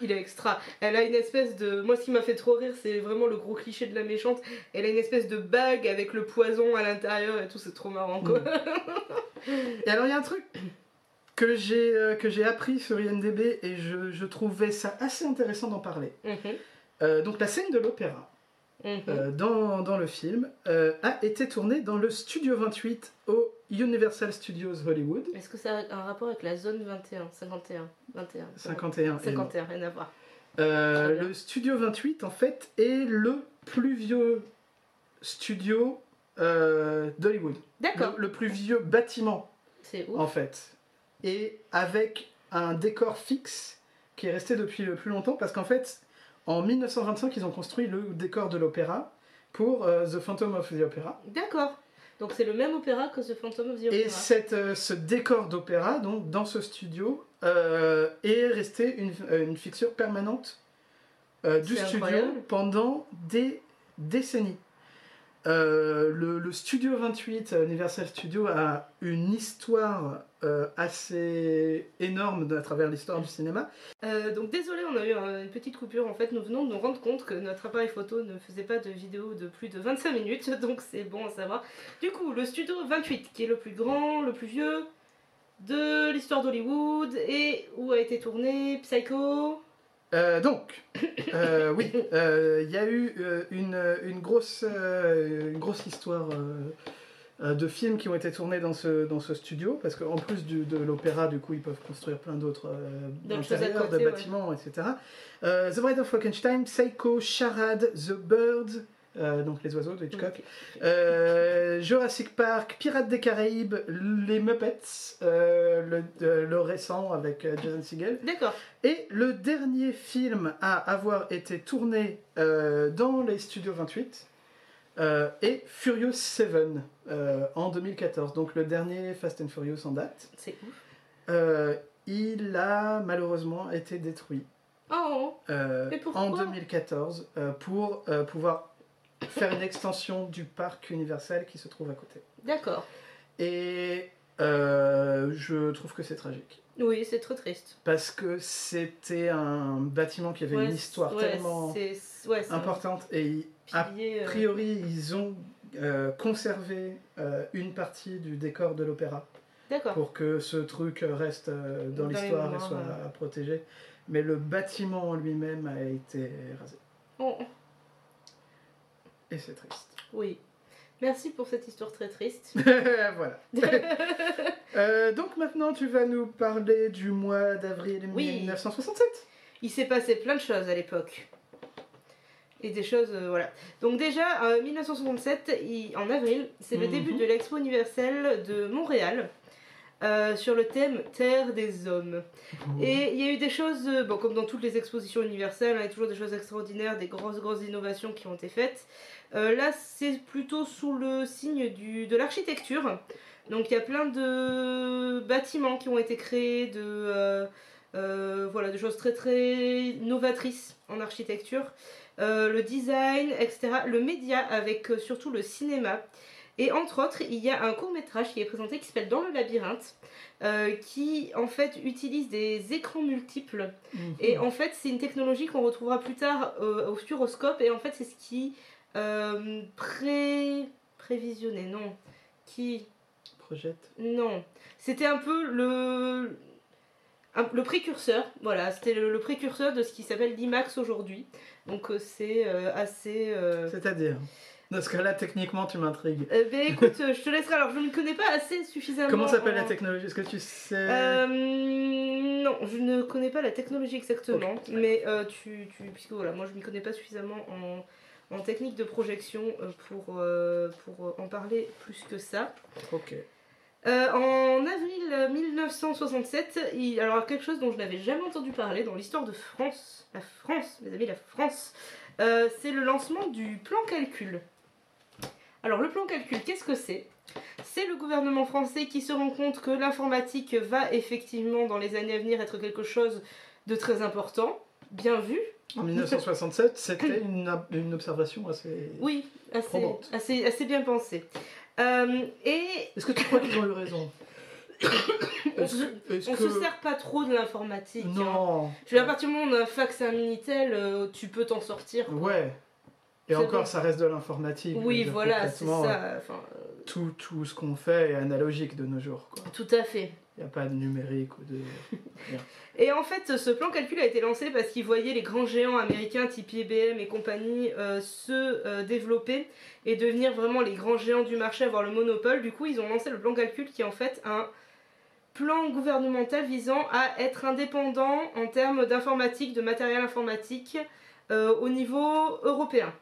Il est extra. Elle a une espèce de. Moi, ce qui m'a fait trop rire, c'est vraiment le gros cliché de la méchante. Elle a une espèce de bague avec le poison à l'intérieur et tout, c'est trop marrant quoi. <laughs> et alors il y a un truc que j'ai euh, que j'ai appris sur IMDb et je, je trouvais ça assez intéressant d'en parler. Mhm, Euh, donc la scène de l'opéra mhm. euh, dans, dans le film a été tournée dans le Studio 28 au Universal Studios Hollywood. Est-ce que ça a un rapport avec la zone 21 51 21 51. et non. 51, rien à voir. Le Studio 28, en fait, est le plus vieux studio d'Hollywood. D'accord. Le, le plus vieux bâtiment, C'est ouf. en fait. Et avec un décor fixe qui est resté depuis le plus longtemps, parce qu'en fait, en 1925, ils ont construit le décor de l'opéra pour euh, The Phantom of the Opera. D'accord. Donc c'est le même opéra que The Phantom of the Et Opera. cette, euh, ce décor d'opéra, donc dans ce studio, euh, est resté une, une fixture permanente du studio incroyable. pendant des décennies. Euh, le, Studio 28, euh, Universal Studio, a une histoire euh, assez énorme à travers l'histoire du cinéma. Euh, donc désolé, on a eu un- une petite coupure. En fait, nous venons de nous rendre compte que notre appareil photo ne faisait pas de vidéo de plus de 25 minutes, <laughs> donc c'est bon à savoir. Du coup, le studio 28, qui est le plus grand, le plus vieux de l'histoire d'Hollywood, et où a été tourné Psycho. Euh, donc, euh, oui, euh, il y a eu une, une grosse, une grosse histoire de films qui ont été tournés dans ce, dans ce studio, parce qu'en plus du- de l'opéra, du coup, ils peuvent construire plein d'autres intérieurs, de ouais. bâtiments, etc. The Bride of Frankenstein, Psycho, Charade, The Bird, euh, donc les oiseaux de Hitchcock, euh, Jurassic Park, Pirates des Caraïbes, les Muppets, euh, le, le récent avec Jason Segel. D'accord. Et le dernier film à avoir été tourné dans les studios 28 euh, est Furious 7 euh, en 2014. Donc le dernier Fast and Furious en date. C'est ouf. Euh, il a malheureusement été détruit Oh, Mais en 2014 euh, pour pouvoir faire une extension du parc Universal qui se trouve à côté. d'accord. Et euh, je trouve que c'est tragique. Oui, c'est trop triste. Parce que c'était un bâtiment qui avait Ouais, une histoire ouais, tellement ouais, importante et a euh, priori ils ont euh, conservé une partie du décor de l'opéra pour que ce truc reste dans l'histoire et soit protégé. Mais le bâtiment en lui-même a été rasé. Oh, Et c'est triste. oui. Merci pour cette histoire très triste. <laughs> voilà. <laughs> Euh, donc maintenant tu vas nous parler du mois d'avril Oui. 1967. Il s'est passé plein de choses à l'époque. Et des choses, euh, voilà. Donc déjà, euh, 1967, il- en avril, c'est le Mhm. début de l'Expo universelle de Montréal. Euh, sur le thème Terre des hommes. Et il y a eu des choses, euh, bon, comme dans toutes les expositions universelles, hein, il y a toujours des choses extraordinaires, des grosses, grosses innovations qui ont été faites. Euh, là, c'est plutôt sous le signe du, de l'architecture. Donc il y a plein de bâtiments qui ont été créés, de, voilà, de choses très très novatrices en architecture. Le design, etc. Le média avec surtout le cinéma. Et entre autres, il y a un court métrage qui est présenté qui s'appelle Dans le labyrinthe, euh, qui en fait utilise des écrans multiples. Mhm. Et en fait, c'est une technologie qu'on retrouvera plus tard euh, au futuroscope. Et en fait, c'est ce qui euh, pré... prévisionnait, non. Qui Projette. non, c'était un peu le, le précurseur, voilà, c'était le, le précurseur de ce qui s'appelle l'IMAX aujourd'hui. Donc c'est euh, assez... euh, C'est-à-dire? Dans ce cas-là, techniquement, tu m'intrigues. euh, ben écoute, euh, je te laisserai, alors je ne connais pas assez suffisamment... Comment s'appelle la en- technologie? Est-ce que tu sais? Euh, non, je ne connais pas la technologie exactement, mais euh, tu, tu, puisque voilà, moi je m'y connais pas suffisamment en, en technique de projection euh, pour, euh, pour en parler plus que ça. Ok. Euh, en avril 1967, il, alors quelque chose dont je n'avais jamais entendu parler dans l'histoire de France, la France, mes amis, la France, euh, c'est le lancement du plan calcul. Alors le plan calcul, qu'est-ce que c'est? C'est le gouvernement français qui se rend compte que l'informatique va effectivement dans les années à venir être quelque chose de très important. Bien vu, En 1967, c'était une, ob- une observation assez. oui, assez, assez, assez bien pensé. Euh, et Est-ce que tu crois qu'ils ont eu raison? <coughs> On se, est-ce on que- se sert pas trop de l'informatique. hein. Non. Je veux dire, à partir du moment où on a un fax et un Minitel, euh, tu peux t'en sortir. quoi. Ouais. Et encore, ça reste de l'informatique. Oui, dire, voilà, c'est ça. Enfin, euh, Tout, tout ce qu'on fait est analogique de nos jours. quoi. tout à fait. Il n'y a pas de numérique ou de. <laughs> Et en fait, ce plan calcul a été lancé parce qu'ils voyaient les grands géants américains type IBM et compagnie euh, se euh, développer et devenir vraiment les grands géants du marché, avoir le monopole. Du coup, ils ont lancé le plan calcul qui est en fait un plan gouvernemental visant à être indépendant en termes d'informatique, de matériel informatique euh, au niveau européen.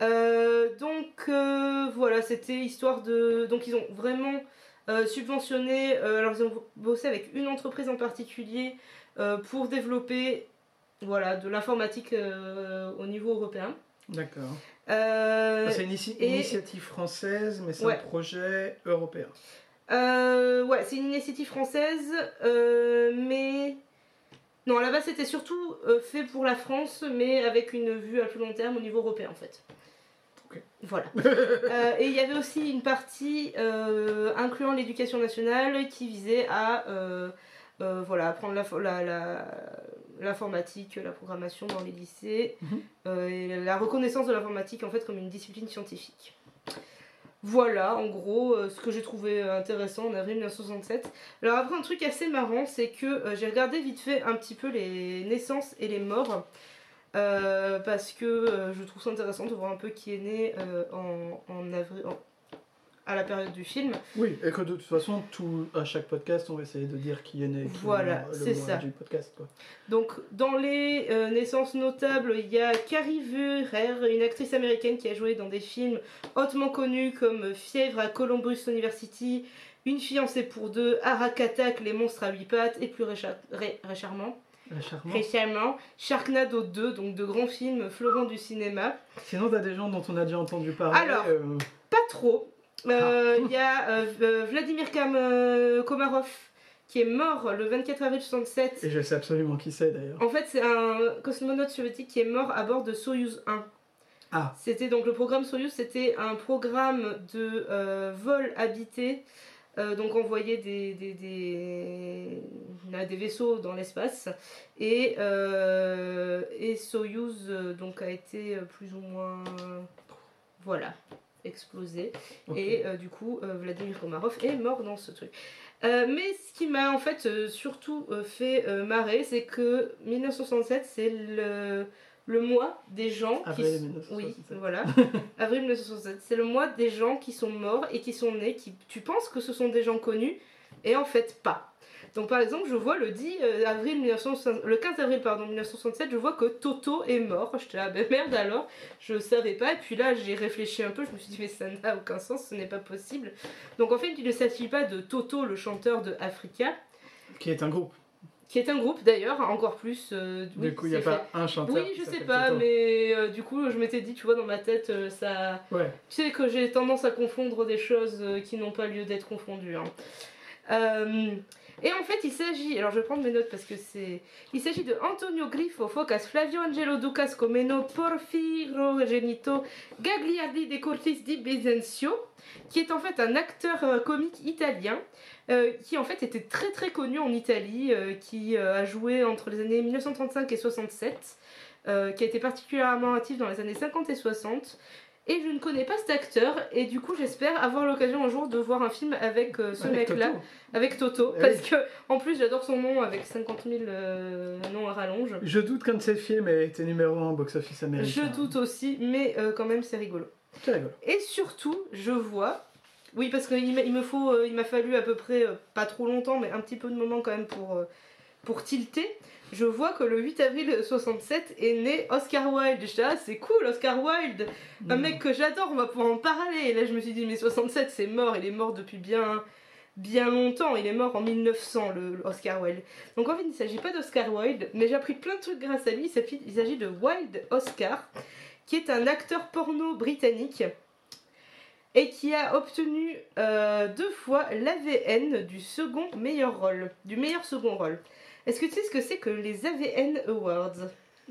Euh, donc euh, voilà, c'était histoire de. Donc ils ont vraiment euh, subventionné. alors ils ont bossé avec une entreprise en particulier pour développer voilà, de l'informatique au niveau européen. D'accord. C'est une inici- et- initiative française, mais c'est Ouais. un projet européen. Ouais, c'est une initiative française, mais. Non, à la base, c'était surtout euh, fait pour la France, mais avec une vue à plus long terme au niveau européen, en fait. Voilà. <laughs> Euh, et il y avait aussi une partie euh, incluant l'éducation nationale qui visait à voilà, apprendre la- la- la- l'informatique, la, programmation dans les lycées, Mhm. et la reconnaissance de l'informatique en fait comme une discipline scientifique. Voilà, en gros, euh, ce que j'ai trouvé euh, intéressant en avril 1967. Alors après, un truc assez marrant, c'est que euh, j'ai regardé vite fait un petit peu les naissances et les morts, parce que je trouve ça intéressant de voir un peu qui est né en, en avril, à la période du film. Oui, et que de toute façon, tout, à chaque podcast, on va essayer de dire qui est né. qui Voilà, c'est ça. du podcast. Quoi. Donc, dans les euh, naissances notables, il y a Carrie Vurer, une actrice américaine qui a joué dans des films hautement connus comme Fièvre à Columbus University, Une fiancée pour deux, Arakatak, Les monstres à huit pattes, et plus récha- ré- récemment, La charmante. récemment, Sharknado 2, donc de grands films florents du cinéma. Sinon, t'as des gens dont on a déjà entendu parler. Alors, euh, Pas trop. Euh, Ah. Il y a euh, euh, Vladimir Kam- euh, Komarov qui est mort le 24 avril 67. et je sais absolument qui c'est d'ailleurs. En fait, c'est un cosmonaute soviétique qui est mort à bord de Soyuz 1. Ah, C'était donc le programme Soyuz, c'était un programme de euh, vol habité, euh, donc envoyer des, des, des, là, des vaisseaux dans l'espace. Et, euh, et Soyuz euh, donc, a été euh, plus ou moins. Voilà, explosé. Et euh, du coup, euh, Vladimir Komarov est mort dans ce truc. Euh, mais ce qui m'a en fait surtout fait marrer, c'est que 1967, c'est le, le mois des gens qui. Avril s- 1967. Oui, voilà. <laughs> Avril 1967. C'est le mois des gens qui sont morts et qui sont nés, qui tu penses que ce sont des gens connus, et en fait pas. Donc par exemple, je vois le 10 euh, avril 1960 le 15 avril pardon 1967, je vois que Toto est mort. J'étais là, ben merde alors, je savais pas. Et puis là, j'ai réfléchi un peu, je me suis dit mais ça n'a aucun sens, ce n'est pas possible. Donc en fait, il ne s'agit pas de Toto, le chanteur de Africa, Qui est un groupe. qui est un groupe d'ailleurs, encore plus. euh, oui, du coup, il n'y a pas un chanteur. oui, je sais pas, mais euh, du coup, je m'étais dit, tu vois, dans ma tête, euh, ça. Ouais. Tu sais que j'ai tendance à confondre des choses qui n'ont pas lieu d'être confondues. hein. Et en fait, il s'agit, alors je vais prendre mes notes parce que c'est. Il s'agit de Antonio Grifo, Focas, Flavio Angelo Ducas Comeno, Porfiro Genito, Gagliardi de Cortis di Besenzio, qui est en fait un acteur euh, comique italien. euh, qui en fait était très très connu en Italie, euh, qui a joué entre les années 1935 et 67, euh, qui a été particulièrement actif dans les années 50 et 60. Et je ne connais pas cet acteur, et du coup j'espère avoir l'occasion un jour de voir un film avec euh, ce mec-là, avec Toto, Eh parce oui. que en plus j'adore son nom avec 50 000 euh, noms à rallonge. Je doute qu'un de ces films ait été numéro 1 au box-office américain. Je doute aussi, mais euh, quand même c'est rigolo. C'est rigolo. Et surtout, je vois. Oui, parce qu'il me faut, il m'a fallu à peu près pas trop longtemps, mais un petit peu de moment quand même pour pour tilter. Je vois que le 8 avril 67 est né Oscar Wilde. J'étais là, c'est cool, Oscar Wilde, un Mm. mec que j'adore, on va pouvoir en parler. Et là, je me suis dit, mais 67, c'est mort, il est mort depuis bien bien longtemps. Il est mort en 1900, le, le Oscar Wilde. Donc en fait, il ne s'agit pas d'Oscar Wilde, mais j'ai appris plein de trucs grâce à lui. Il s'agit- Il s'agit de Wilde Oscar, qui est un acteur porno britannique et qui a obtenu euh, deux fois l'AVN du second meilleur rôle, du meilleur second rôle. Est-ce que tu sais ce que c'est que les AVN Awards?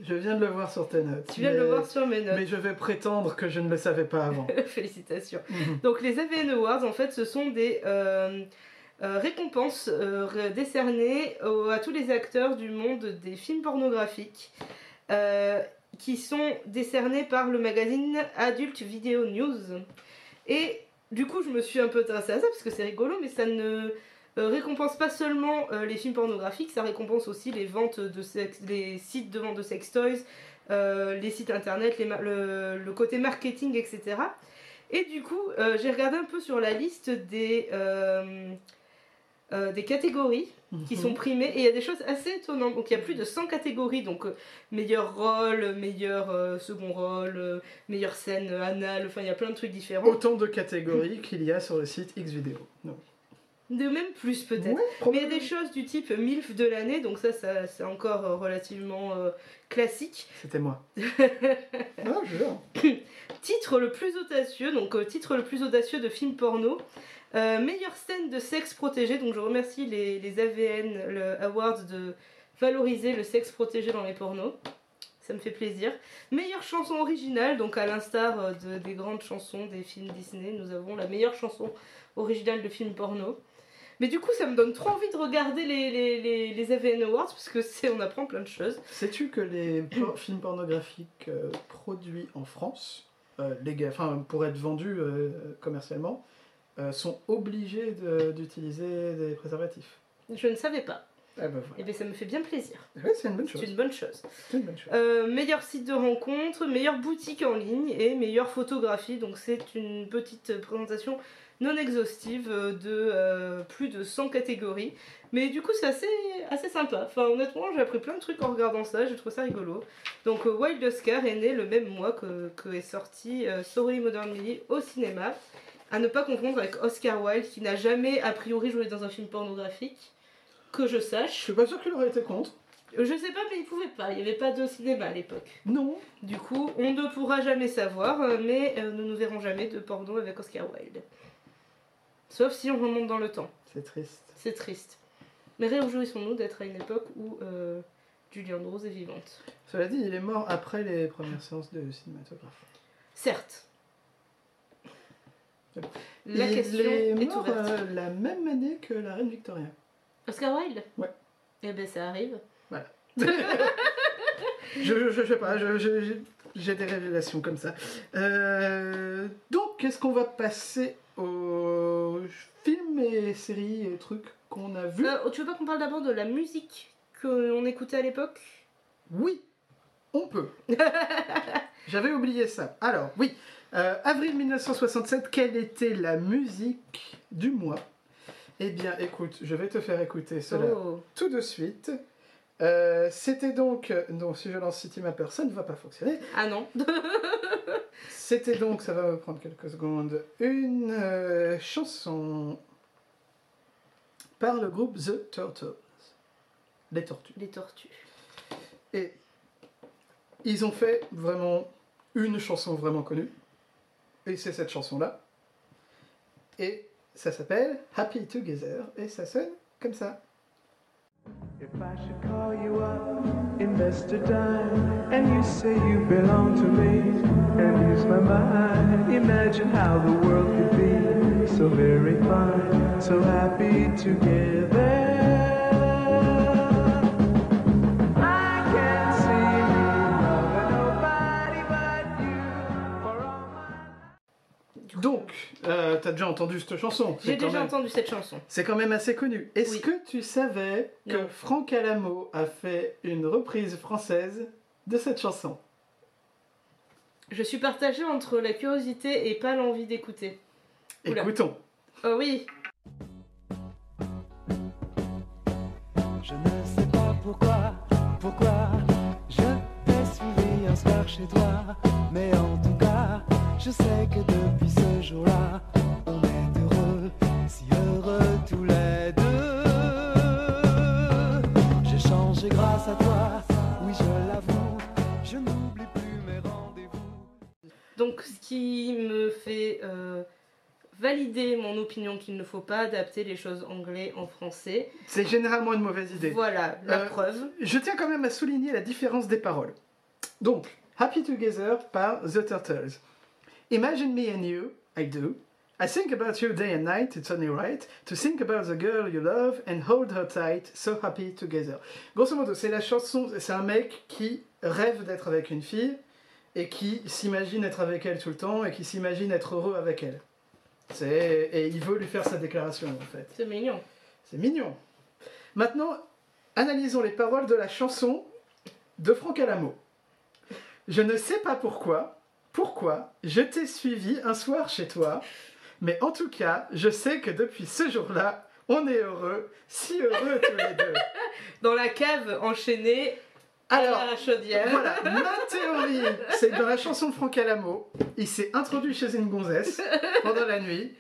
Je viens de le voir sur tes notes. Tu viens de le voir sur mes notes. Mais je vais prétendre que je ne le savais pas avant. <laughs> Félicitations. Mhm. Donc les AVN Awards, en fait, ce sont des euh, euh, récompenses euh, décernées au- à tous les acteurs du monde des films pornographiques. euh, qui sont décernés par le magazine Adult Video News. Et du coup, je me suis un peu intéressée à ça parce que c'est rigolo, mais ça ne euh, récompense pas seulement euh, les films pornographiques, ça récompense aussi les ventes de sex- les sites de vente de sextoys, euh, les sites internet, les le, le côté marketing, etc. Et du coup, euh, j'ai regardé un peu sur la liste des, euh, euh, des catégories qui Mhm. sont primées et il y a des choses assez étonnantes. Donc il y a plus de 100 catégories, donc euh, meilleur rôle, meilleur euh, second rôle, euh, meilleure scène euh, anale, enfin il y a plein de trucs différents. Autant de catégories qu'il y a sur le site Xvideo. Non. De même plus peut-être. Ouais, Mais il y a probablement. des choses du type MILF de l'année, donc ça, ça c'est encore euh, relativement euh, classique. C'était moi. <laughs> non, je jure. <coughs> Titre le plus audacieux, donc euh, titre le plus audacieux de film porno. Euh, meilleure scène de sexe protégé, donc je remercie les, les AVN, le Awards de valoriser le sexe protégé dans les pornos. Ça me fait plaisir. Meilleure chanson originale, donc à l'instar de- des grandes chansons des films Disney, nous avons la meilleure chanson originale de film porno. Mais du coup, ça me donne trop envie de regarder les, les, les, les AVN Awards parce que c'est on apprend plein de choses. Sais-tu que les por- <clears throat> films pornographiques euh, produits en France, euh, enfin, pour être vendus euh, commercialement, euh, sont obligés de- d'utiliser des préservatifs? Je ne savais pas. Ah bah Et voilà. bien ça me fait bien plaisir. Ouais, c'est une bonne chose. C'est une bonne chose. Une bonne chose. Euh, meilleur site de rencontre, meilleure boutique en ligne et meilleure photographie. Donc c'est une petite présentation non exhaustive euh, de euh, plus de 100 catégories. Mais du coup c'est assez, assez sympa. Enfin honnêtement j'ai appris plein de trucs en regardant ça, j'ai trouvé ça rigolo. Donc euh, Wild Oscar est né le même mois que, que est sorti Sorry Modern Millie au cinéma. À ne pas confondre avec Oscar Wilde qui n'a jamais a priori joué dans un film pornographique. Que je Je sache. suis pas sûr qu'il aurait été contre. Je sais pas mais il pouvait pas, il n'y avait pas de cinéma à l'époque. Non. Du coup, on ne pourra jamais savoir, mais nous ne verrons jamais de porno avec Oscar Wilde. Sauf si on remonte dans le temps. C'est triste. C'est triste. Mais réjouissons-nous d'être à une époque où euh, Julie Andrews est vivante. Cela dit, il est mort après les premières séances de cinématographe. Certes. La il question est est, mort ouverte. euh, la même année que la reine Victoria. Oscar Wilde? Ouais. Eh ben ça arrive. <laughs> Je, je, je sais pas, j'ai des révélations comme ça. Euh, donc, est-ce qu'on va passer aux films et séries et trucs qu'on a vus Euh, tu veux pas qu'on parle d'abord de la musique qu'on écoutait à l'époque? Oui, on peut. <laughs> J'avais oublié ça. Alors, oui, euh, avril 1967, quelle était la musique du mois? Eh bien, écoute, je vais te faire écouter cela Oh. tout de suite. Euh, C'était donc, non, si je lance City Mapper, ça ne va pas fonctionner. Ah non. <laughs> C'était donc, ça va me prendre quelques secondes, une euh, chanson par le groupe The Turtles. Les Tortues. Les tortues. Et ils ont fait vraiment une chanson vraiment connue. Et c'est cette chanson-là. Et ça s'appelle Happy Together. Et ça sonne comme ça. If I should call you up, invest a dime, and you say you belong to me, and use my mind, imagine how the world could be. So very fine, so happy together. Euh, t'as déjà entendu cette chanson J'ai déjà même- entendu cette chanson. C'est quand même assez connu. Est-ce Oui. que tu savais que Non. Franck Alamo a fait une reprise française de cette chanson? Je suis partagée entre la curiosité et pas l'envie d'écouter. Écoutons. Oh oui, Je ne sais pas pourquoi, pourquoi je t'ai suivi un soir chez toi. Mais en tout cas, je sais que depuis ce jour-là, on est heureux, si heureux tous les deux. J'ai changé grâce à toi, oui je l'avoue, je n'oublie plus mes rendez-vous. donc ce qui me fait euh, valider mon opinion qu'il ne faut pas adapter les choses anglais en français. C'est généralement une mauvaise idée. Voilà, la Euh, preuve. Je tiens quand même à souligner la différence des paroles. Donc, Happy Together par The Turtles. Imagine me and you, I do. I think about you day and night, it's only right to think about the girl you love and hold her tight, so happy together. Grosso modo, c'est la chanson, c'est un mec qui rêve d'être avec une fille et qui s'imagine être avec elle tout le temps et qui s'imagine être heureux avec elle. C'est et il veut lui faire sa déclaration en fait. C'est mignon. C'est mignon. Maintenant, analysons les paroles de la chanson de Franck Alamo. Je ne sais pas pourquoi, pourquoi je t'ai suivi un soir chez toi, mais en tout cas, je sais que depuis ce jour-là, On est heureux, si heureux tous les deux. <laughs> Dans la cave enchaînée Alors, à la chaudière. voilà, ma théorie, c'est que dans la chanson de Franck Alamo, il s'est introduit chez une gonzesse pendant la nuit,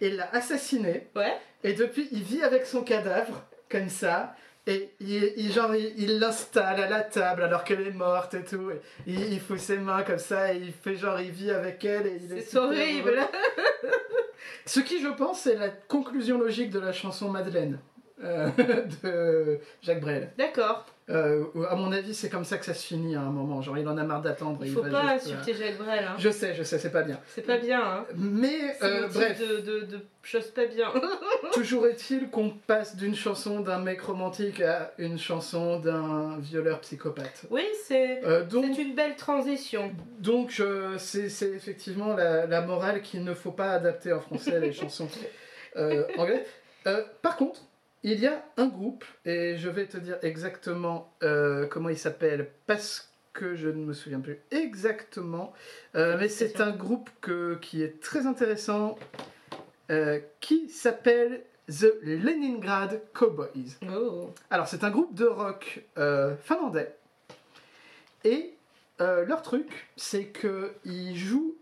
il l'a assassinée, Ouais. et depuis, il vit avec son cadavre, comme ça, et il, il- genre, il l'installe à la table alors qu'elle est morte et tout. et il, il fout ses mains comme ça, et il fait genre, il vit avec elle, et il est C'est horrible. <laughs> Ce qui, je pense, c'est la conclusion logique de la chanson Madeleine euh, <laughs> de Jacques Brel. D'accord. Euh, à mon avis, c'est comme ça que ça se finit à un moment. Genre, il en a marre d'attendre. Il faut va pas juste, euh, insulter Jacques Brel. Hein. Je sais, je sais, c'est pas bien. C'est pas bien. Hein. Mais euh, bref, de, de, de choses pas bien. <laughs> <laughs> toujours est-il qu'on passe d'une chanson d'un mec romantique à une chanson d'un violeur psychopathe. oui, c'est. Euh, donc, C'est une belle transition. donc c'est effectivement la, la morale qu'il ne faut pas adapter en français les chansons <laughs> anglaises. Par contre, il y a un groupe, et je vais te dire exactement euh, comment il s'appelle, parce que je ne me souviens plus exactement, euh, mais c'est un groupe que, qui est très intéressant, euh, qui s'appelle The Leningrad Cowboys. Oh. Alors, c'est un groupe de rock finlandais. Et leur truc, c'est qu'ils jouent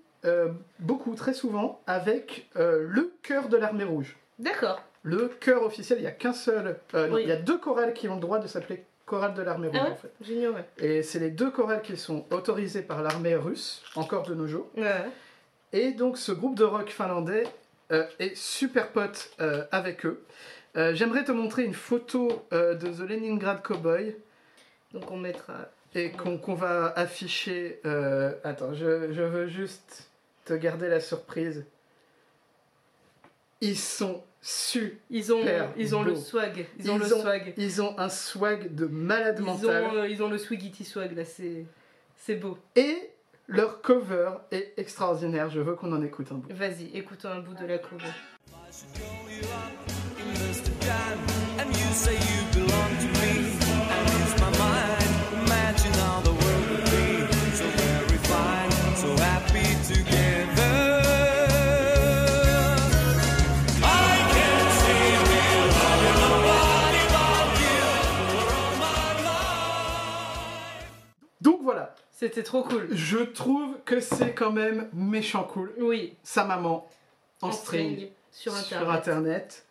beaucoup, très souvent, avec le chœur de l'armée rouge. D'accord. Le chœur officiel, il n'y a qu'un seul. euh, Oui. Il y a deux chorales qui ont le droit de s'appeler chorale de l'armée rouge, Ah ouais en fait. J'ignorais. Et c'est les deux chorales qui sont autorisées par l'armée russe, encore de nos jours. Ouais. Et donc ce groupe de rock finlandais euh, est super pote euh, avec eux. Euh, J'aimerais te montrer une photo de The Leningrad Cowboy Donc on mettra. et qu'on va afficher. attends, je, je veux juste te garder la surprise. Ils sont su. Ils ont, Super ils ont le swag. Ils, ont Ils le ont- swag. Ils ont un swag de malade Ils mental. ont, euh, ils ont le swagity swag là. C'est, c'est beau. Et leur cover est extraordinaire. Je veux qu'on en écoute un bout. Vas-y, écoutons un bout de la cover. C'était trop cool. je trouve que c'est quand même méchant cool. Oui. Sa maman en, string, Sur internet. sur internet.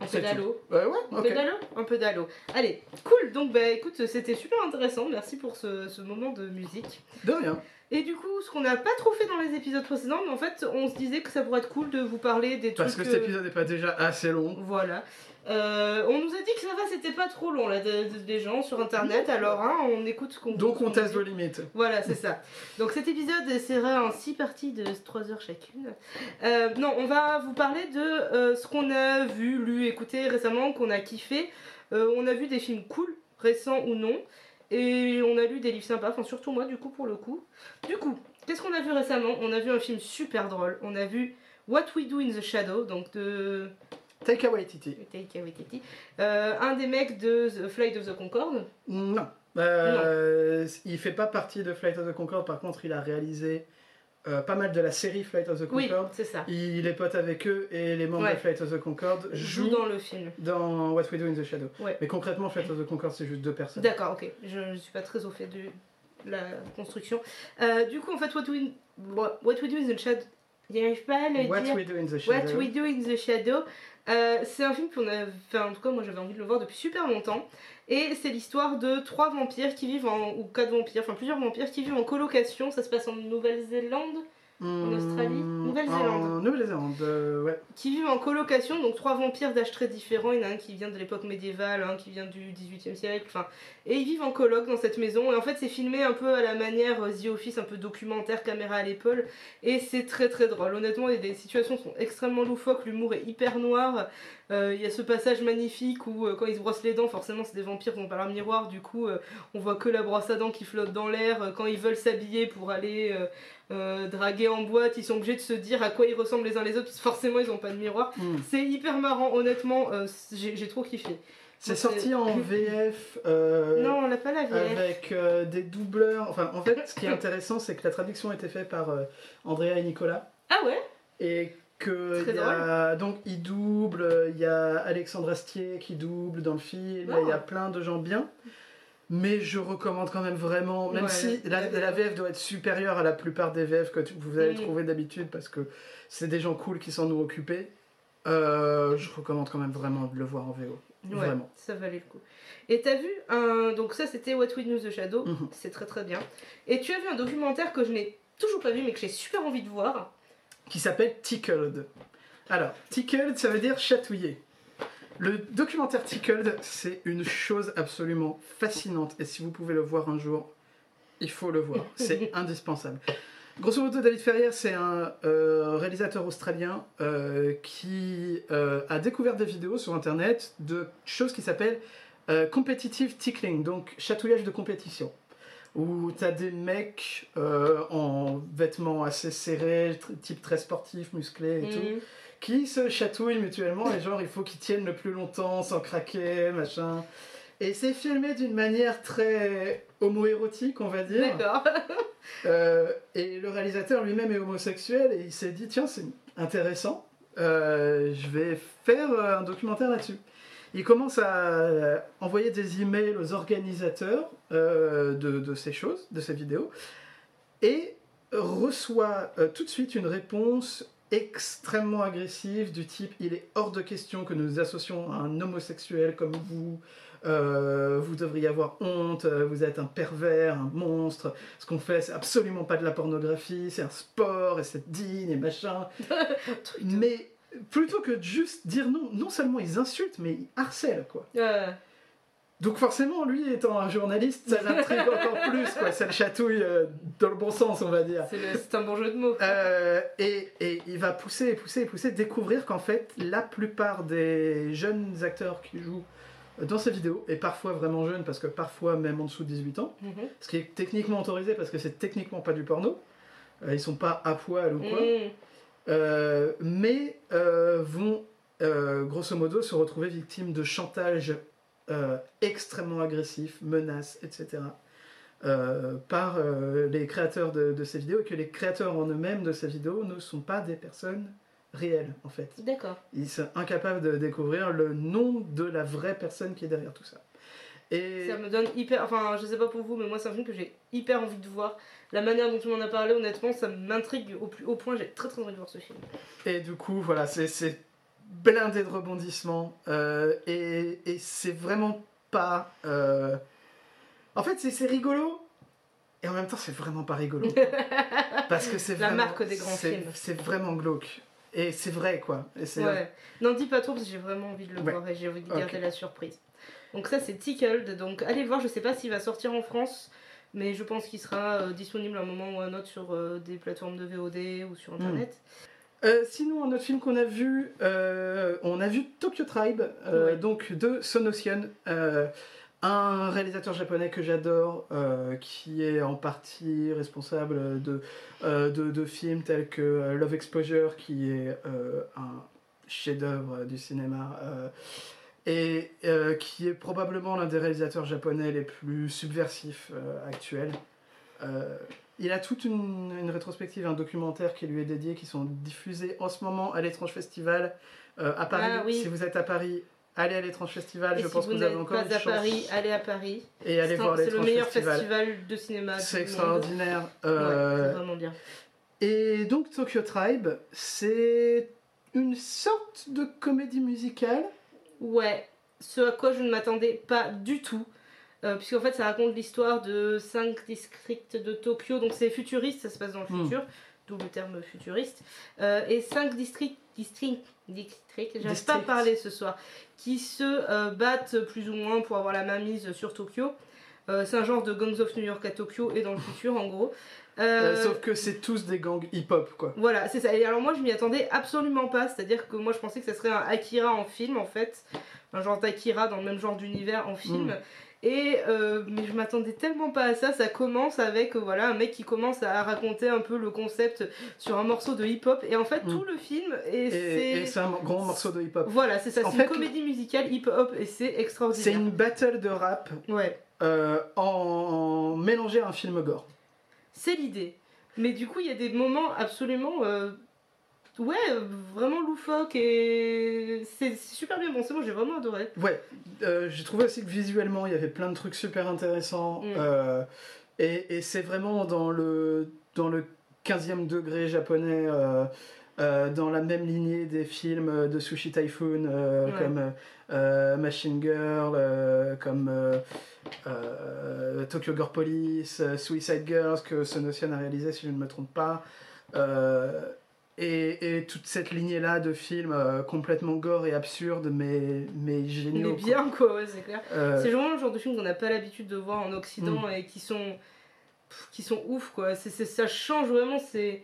Un C'est pédalo. Ouais, ouais, Un ok. pédalo Un pédalo. Allez, cool. Donc bah écoute, c'était super intéressant. Merci pour ce, ce moment de musique. De rien. Et du coup, ce qu'on n'a pas trop fait dans les épisodes précédents, mais en fait, on se disait que ça pourrait être cool de vous parler des Parce que trucs. cet euh, épisode n'est pas déjà assez long. Voilà. Euh, on nous a dit que ça va, c'était pas trop long là, de- de- des gens sur internet. Alors, hein, on écoute ce qu'on Donc on teste vos limites. Voilà, c'est ça. Donc cet épisode sera en 6 parties de 3 heures chacune. Euh, non, on va vous parler de euh, ce qu'on a vu, lu, écouté récemment, qu'on a kiffé. On a vu des films cool, récents ou non. Et on a lu des livres sympas, enfin surtout moi du coup pour le coup. Du coup, qu'est-ce qu'on a vu récemment? On a vu un film super drôle. On a vu What We Do in the Shadow, donc de Taika Waititi. Taika Waititi. Euh, un des mecs de The Flight of the Concorde. Non. Euh, Il fait pas partie de Flight of the Concorde, par contre il a réalisé euh, pas mal de la série Flight of the Oui, Concorde. c'est ça. Il est pote avec eux et les membres Ouais. de Flight of the Concorde Joue jouent dans le film. dans What We Do in the Shadow. Ouais. Mais concrètement, Flight of the Concorde c'est juste deux personnes. D'accord, ok. Je ne suis pas très au fait de la construction. Euh, du coup, en fait, What We, What We Do in the Shadow. J'arrive pas à le What dire. We Do in the What Shadow. We Do in the Shadow. Euh, c'est un film qu'on a. Enfin, en tout cas, moi j'avais envie de le voir depuis super longtemps. Et c'est l'histoire de trois vampires qui vivent en. ou quatre vampires, enfin plusieurs vampires qui vivent en colocation. Ça se passe en Nouvelle-Zélande. Hmm, Australie Nouvelle-Zélande. En Nouvelle-Zélande, euh, ouais. qui vivent en colocation, donc trois vampires d'âge très différents. Il y en a un qui vient de l'époque médiévale, un qui vient du 18e siècle, enfin. Et ils vivent en coloc dans cette maison. Et en fait, c'est filmé un peu à la manière euh, The Office, un peu documentaire, caméra à l'épaule. Et c'est très très drôle. Honnêtement, les, situations sont extrêmement loufoques, l'humour est hyper noir. Euh, Il y a ce passage magnifique où, euh, quand ils se brossent les dents, forcément, c'est des vampires qui n'ont pas leur miroir. Du coup, on voit que la brosse à dents qui flotte dans l'air. Quand ils veulent s'habiller pour aller. Euh, euh, draguer en boîte, ils sont obligés de se dire à quoi ils ressemblent les uns les autres, parce que forcément ils ont pas de miroir. Hmm. C'est hyper marrant, honnêtement, euh, j'ai trop kiffé. C'est sorti c'est- en VF. euh, non, on l'a pas la VF. Avec euh, des doubleurs. Enfin, en fait, ce qui est intéressant, c'est que la traduction a été faite par euh, Andrea et Nicolas. Ah ouais? Et que il y a, donc il double, il y a Alexandre Astier qui double dans le film, il y a plein de gens bien. Mais je recommande quand même vraiment, même Ouais, si la, la VF doit être supérieure à la plupart des VF que tu- vous allez trouver d'habitude parce que c'est des gens cool qui s'en nous occupés. euh, je recommande quand même vraiment de le voir en VO. Ouais, Vraiment. ça valait le coup. Et t'as vu un. Donc, ça, c'était What We Knew the Shadow. Mhm. C'est très très bien. Et tu as vu un documentaire que je n'ai toujours pas vu, mais que j'ai super envie de voir. qui s'appelle Tickled. Alors, Tickled, ça veut dire chatouiller. Le documentaire Tickled, c'est une chose absolument fascinante. Et si vous pouvez le voir un jour, il faut le voir. <laughs> C'est indispensable. Grosso modo, David Ferrier, c'est un euh, réalisateur australien euh, qui euh, a découvert des vidéos sur Internet de choses qui s'appellent competitive tickling, donc chatouillage de compétition. Où t'as des mecs en vêtements assez serrés, type très sportif, musclé et tout, Mhm. Qui se chatouillent mutuellement et genre il faut qu'ils tiennent le plus longtemps sans craquer, machin. Et c'est filmé d'une manière très homo-érotique, on va dire. D'accord. <laughs> Euh, et le réalisateur lui-même est homosexuel et il s'est dit tiens c'est intéressant, euh, je vais faire un documentaire là-dessus. Il commence à envoyer des emails aux organisateurs euh, de, de ces choses, de ces vidéos, et reçoit tout de suite une réponse extrêmement agressive du type il est hors de question que nous nous associons à un homosexuel comme vous, euh, vous devriez avoir honte, euh, vous êtes un pervers, un monstre, ce qu'on fait c'est absolument pas de la pornographie, c'est un sport et c'est digne et machin. <laughs> Mais plutôt que de juste dire non, non seulement ils insultent, mais ils harcèlent quoi. Donc forcément, lui étant un journaliste, ça l'intrigue <laughs> encore plus, quoi. Ça le chatouille euh, dans le bon sens, on va dire. c'est un bon jeu de mots. Euh, et, et il va pousser et pousser et pousser, découvrir qu'en fait, la plupart des jeunes acteurs qui jouent dans ces vidéos, et parfois vraiment jeunes, parce que parfois même en dessous de 18 ans, Mhm. ce qui est techniquement autorisé parce que c'est techniquement pas du porno, euh, ils sont pas à poil ou quoi, Mhm. mais vont grosso modo se retrouver victimes de chantage euh, extrêmement agressif, menaces, etc. euh, par euh, les créateurs de, de ces vidéos et que les créateurs en eux-mêmes de ces vidéos ne sont pas des personnes réelles en fait. D'accord. Ils sont incapables de découvrir le nom de la vraie personne qui est derrière tout ça. Et Ça me donne hyper. Enfin, je sais pas pour vous, mais moi, c'est un film que j'ai hyper envie de voir. La manière dont tu m'en as parlé, honnêtement, ça m'intrigue au plus haut point. J'ai très très envie de voir ce film. Et du coup, voilà, c'est blindé de rebondissements. euh, et et c'est vraiment pas. euh, En fait, c'est rigolo. Et en même temps, c'est vraiment pas rigolo. <laughs> Parce que c'est La vraiment- marque des grands films. C'est vraiment glauque. Et c'est vrai, quoi. Et Ouais. N'en dis pas trop parce que j'ai vraiment envie de le Ouais. voir et j'ai envie de garder la surprise. Donc ça c'est Tickled, donc allez le voir, je sais pas s'il va sortir en France, mais je pense qu'il sera euh, disponible à un moment ou à un autre sur des plateformes de VOD ou sur internet. Euh, sinon, un autre film qu'on a vu, euh, on a vu Tokyo Tribe, euh, Ouais. donc de Sonosian, euh, un réalisateur japonais que j'adore, qui est en partie responsable de, de, de films tels que Love Exposure, qui est un chef-d'œuvre du cinéma, et qui est probablement l'un des réalisateurs japonais les plus subversifs actuels. Il a toute une, une rétrospective, un documentaire qui lui est dédié, qui sont diffusés en ce moment à l'étrange festival euh, à Paris. Ah oui. Si vous êtes à Paris, allez à l'étrange festival. Et je si pense vous que vous avez encore pas une à chance. Paris, allez à Paris. Et allez C'est un- voir C'est le l'étrange meilleur festival. festival de cinéma. C'est extraordinaire. Ouais, Euh, c'est vraiment bien. et donc Tokyo Tribe, c'est une sorte de comédie musicale. Ouais, ce à quoi je ne m'attendais pas du tout. Euh, Puisqu'en fait, ça raconte l'histoire de cinq districts de Tokyo. Donc, c'est futuriste, ça se passe dans le Hmm. futur, d'où le terme futuriste. Euh, et cinq districts, districts, districts, j'arrive pas à parler ce soir, qui se euh, battent plus ou moins pour avoir la main mise sur Tokyo. Euh, c'est un genre de Gangs of New York à Tokyo et dans le futur, en gros. Sauf que c'est tous des gangs hip-hop, quoi. voilà, c'est ça. Et alors moi, je m'y attendais absolument pas. C'est-à-dire que moi, je pensais que ça serait un Akira en film, en fait. Un genre d'Akira dans le même genre d'univers en film. Mm. Et euh, mais je m'attendais tellement pas à ça. Ça commence avec euh, voilà un mec qui commence à raconter un peu le concept sur un morceau de hip-hop. Et en fait, Mm. tout le film et, c'est c'est un grand morceau de hip-hop. voilà, c'est ça. C'est une fait, comédie musicale hip-hop et c'est C'est extraordinaire. une battle de rap Ouais, euh, en mélangé à un film gore. c'est l'idée. Mais du coup, il y a des moments absolument euh, ouais, vraiment loufoque et c'est super bien pensé. Moi, j'ai vraiment adoré. Ouais, euh, j'ai trouvé aussi que visuellement il y avait plein de trucs super intéressants. Mm. euh, et et c'est vraiment dans le, dans le 15e degré japonais, euh, euh, dans la même lignée des films de Sushi Typhoon, Ouais. comme Machine Girl, comme Tokyo Gore Police, Suicide Girls, que Sonocian a réalisé si je ne me trompe pas. Euh, et, et toute cette lignée-là de films euh, complètement gore et absurdes, mais, mais géniaux. Mais bien, quoi, ouais, c'est clair. Euh, C'est vraiment le genre de film qu'on n'a pas l'habitude de voir en Occident et qui sont, pff, qui sont ouf, quoi. C'est, c'est- ça change vraiment, c'est,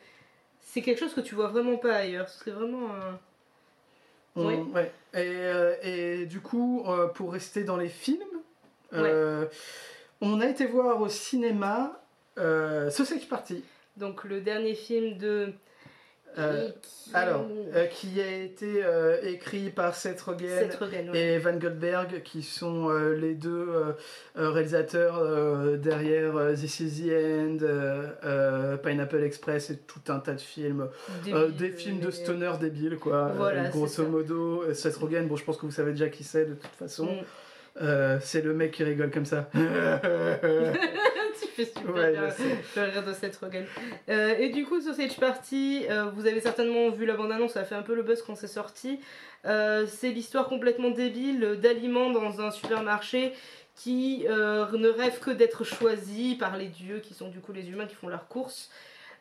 c'est quelque chose que tu vois vraiment pas ailleurs. C'est vraiment. On- Oui. ouais. Et, euh, et du coup, euh, pour rester dans les films, euh, on a été voir au cinéma euh, Sausage Party. Donc, le dernier film de. Euh, qui- alors, euh, qui a été euh, écrit par Seth Rogen Seth Rogen, ouais. et Van Goldberg, qui sont les deux réalisateurs derrière This Is the End, Pineapple Express et tout un tas de films Débile, des films de stoner débiles quoi. Voilà, grosso modo, Seth Rogen, bon je pense que vous savez déjà qui c'est de toute façon. Mm. C'est le mec qui rigole comme ça. <laughs> <laughs> <laughs> fais super Ouais, bien je le rire de Seth Rogen. Euh, et du coup, Sausage Party, euh, vous avez certainement vu la bande-annonce, ça a fait un peu le buzz quand c'est sorti. Euh, c'est l'histoire complètement débile d'aliments dans un supermarché qui euh, ne rêve que d'être choisi par les dieux, qui sont du coup les humains qui font leurs courses.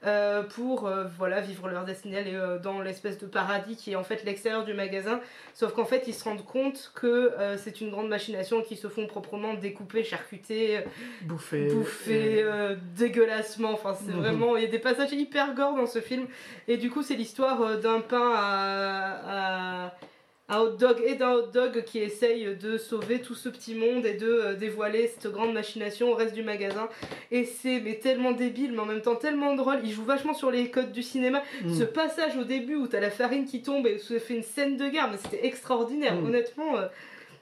Euh, pour euh, voilà, vivre leur destinée euh, dans l'espèce de paradis qui est en fait l'extérieur du magasin. Sauf qu'en fait, ils se rendent compte que c'est une grande machination qu'ils se font proprement découper, charcuter, euh, dégueulassement. Enfin, c'est Mhm. vraiment. Il y a des passages hyper gore dans ce film. Et du coup, c'est l'histoire d'un pain à, à, à hot dog et d'un hot dog qui essaye de sauver tout ce petit monde et de euh, dévoiler cette grande machination au reste du magasin. Et c'est mais tellement débile, mais en même temps tellement drôle. Il joue vachement sur les codes du cinéma. Mm. Ce passage au début où t'as la farine qui tombe et où ça fait une scène de guerre, mais c'était extraordinaire. Mm. Honnêtement, euh,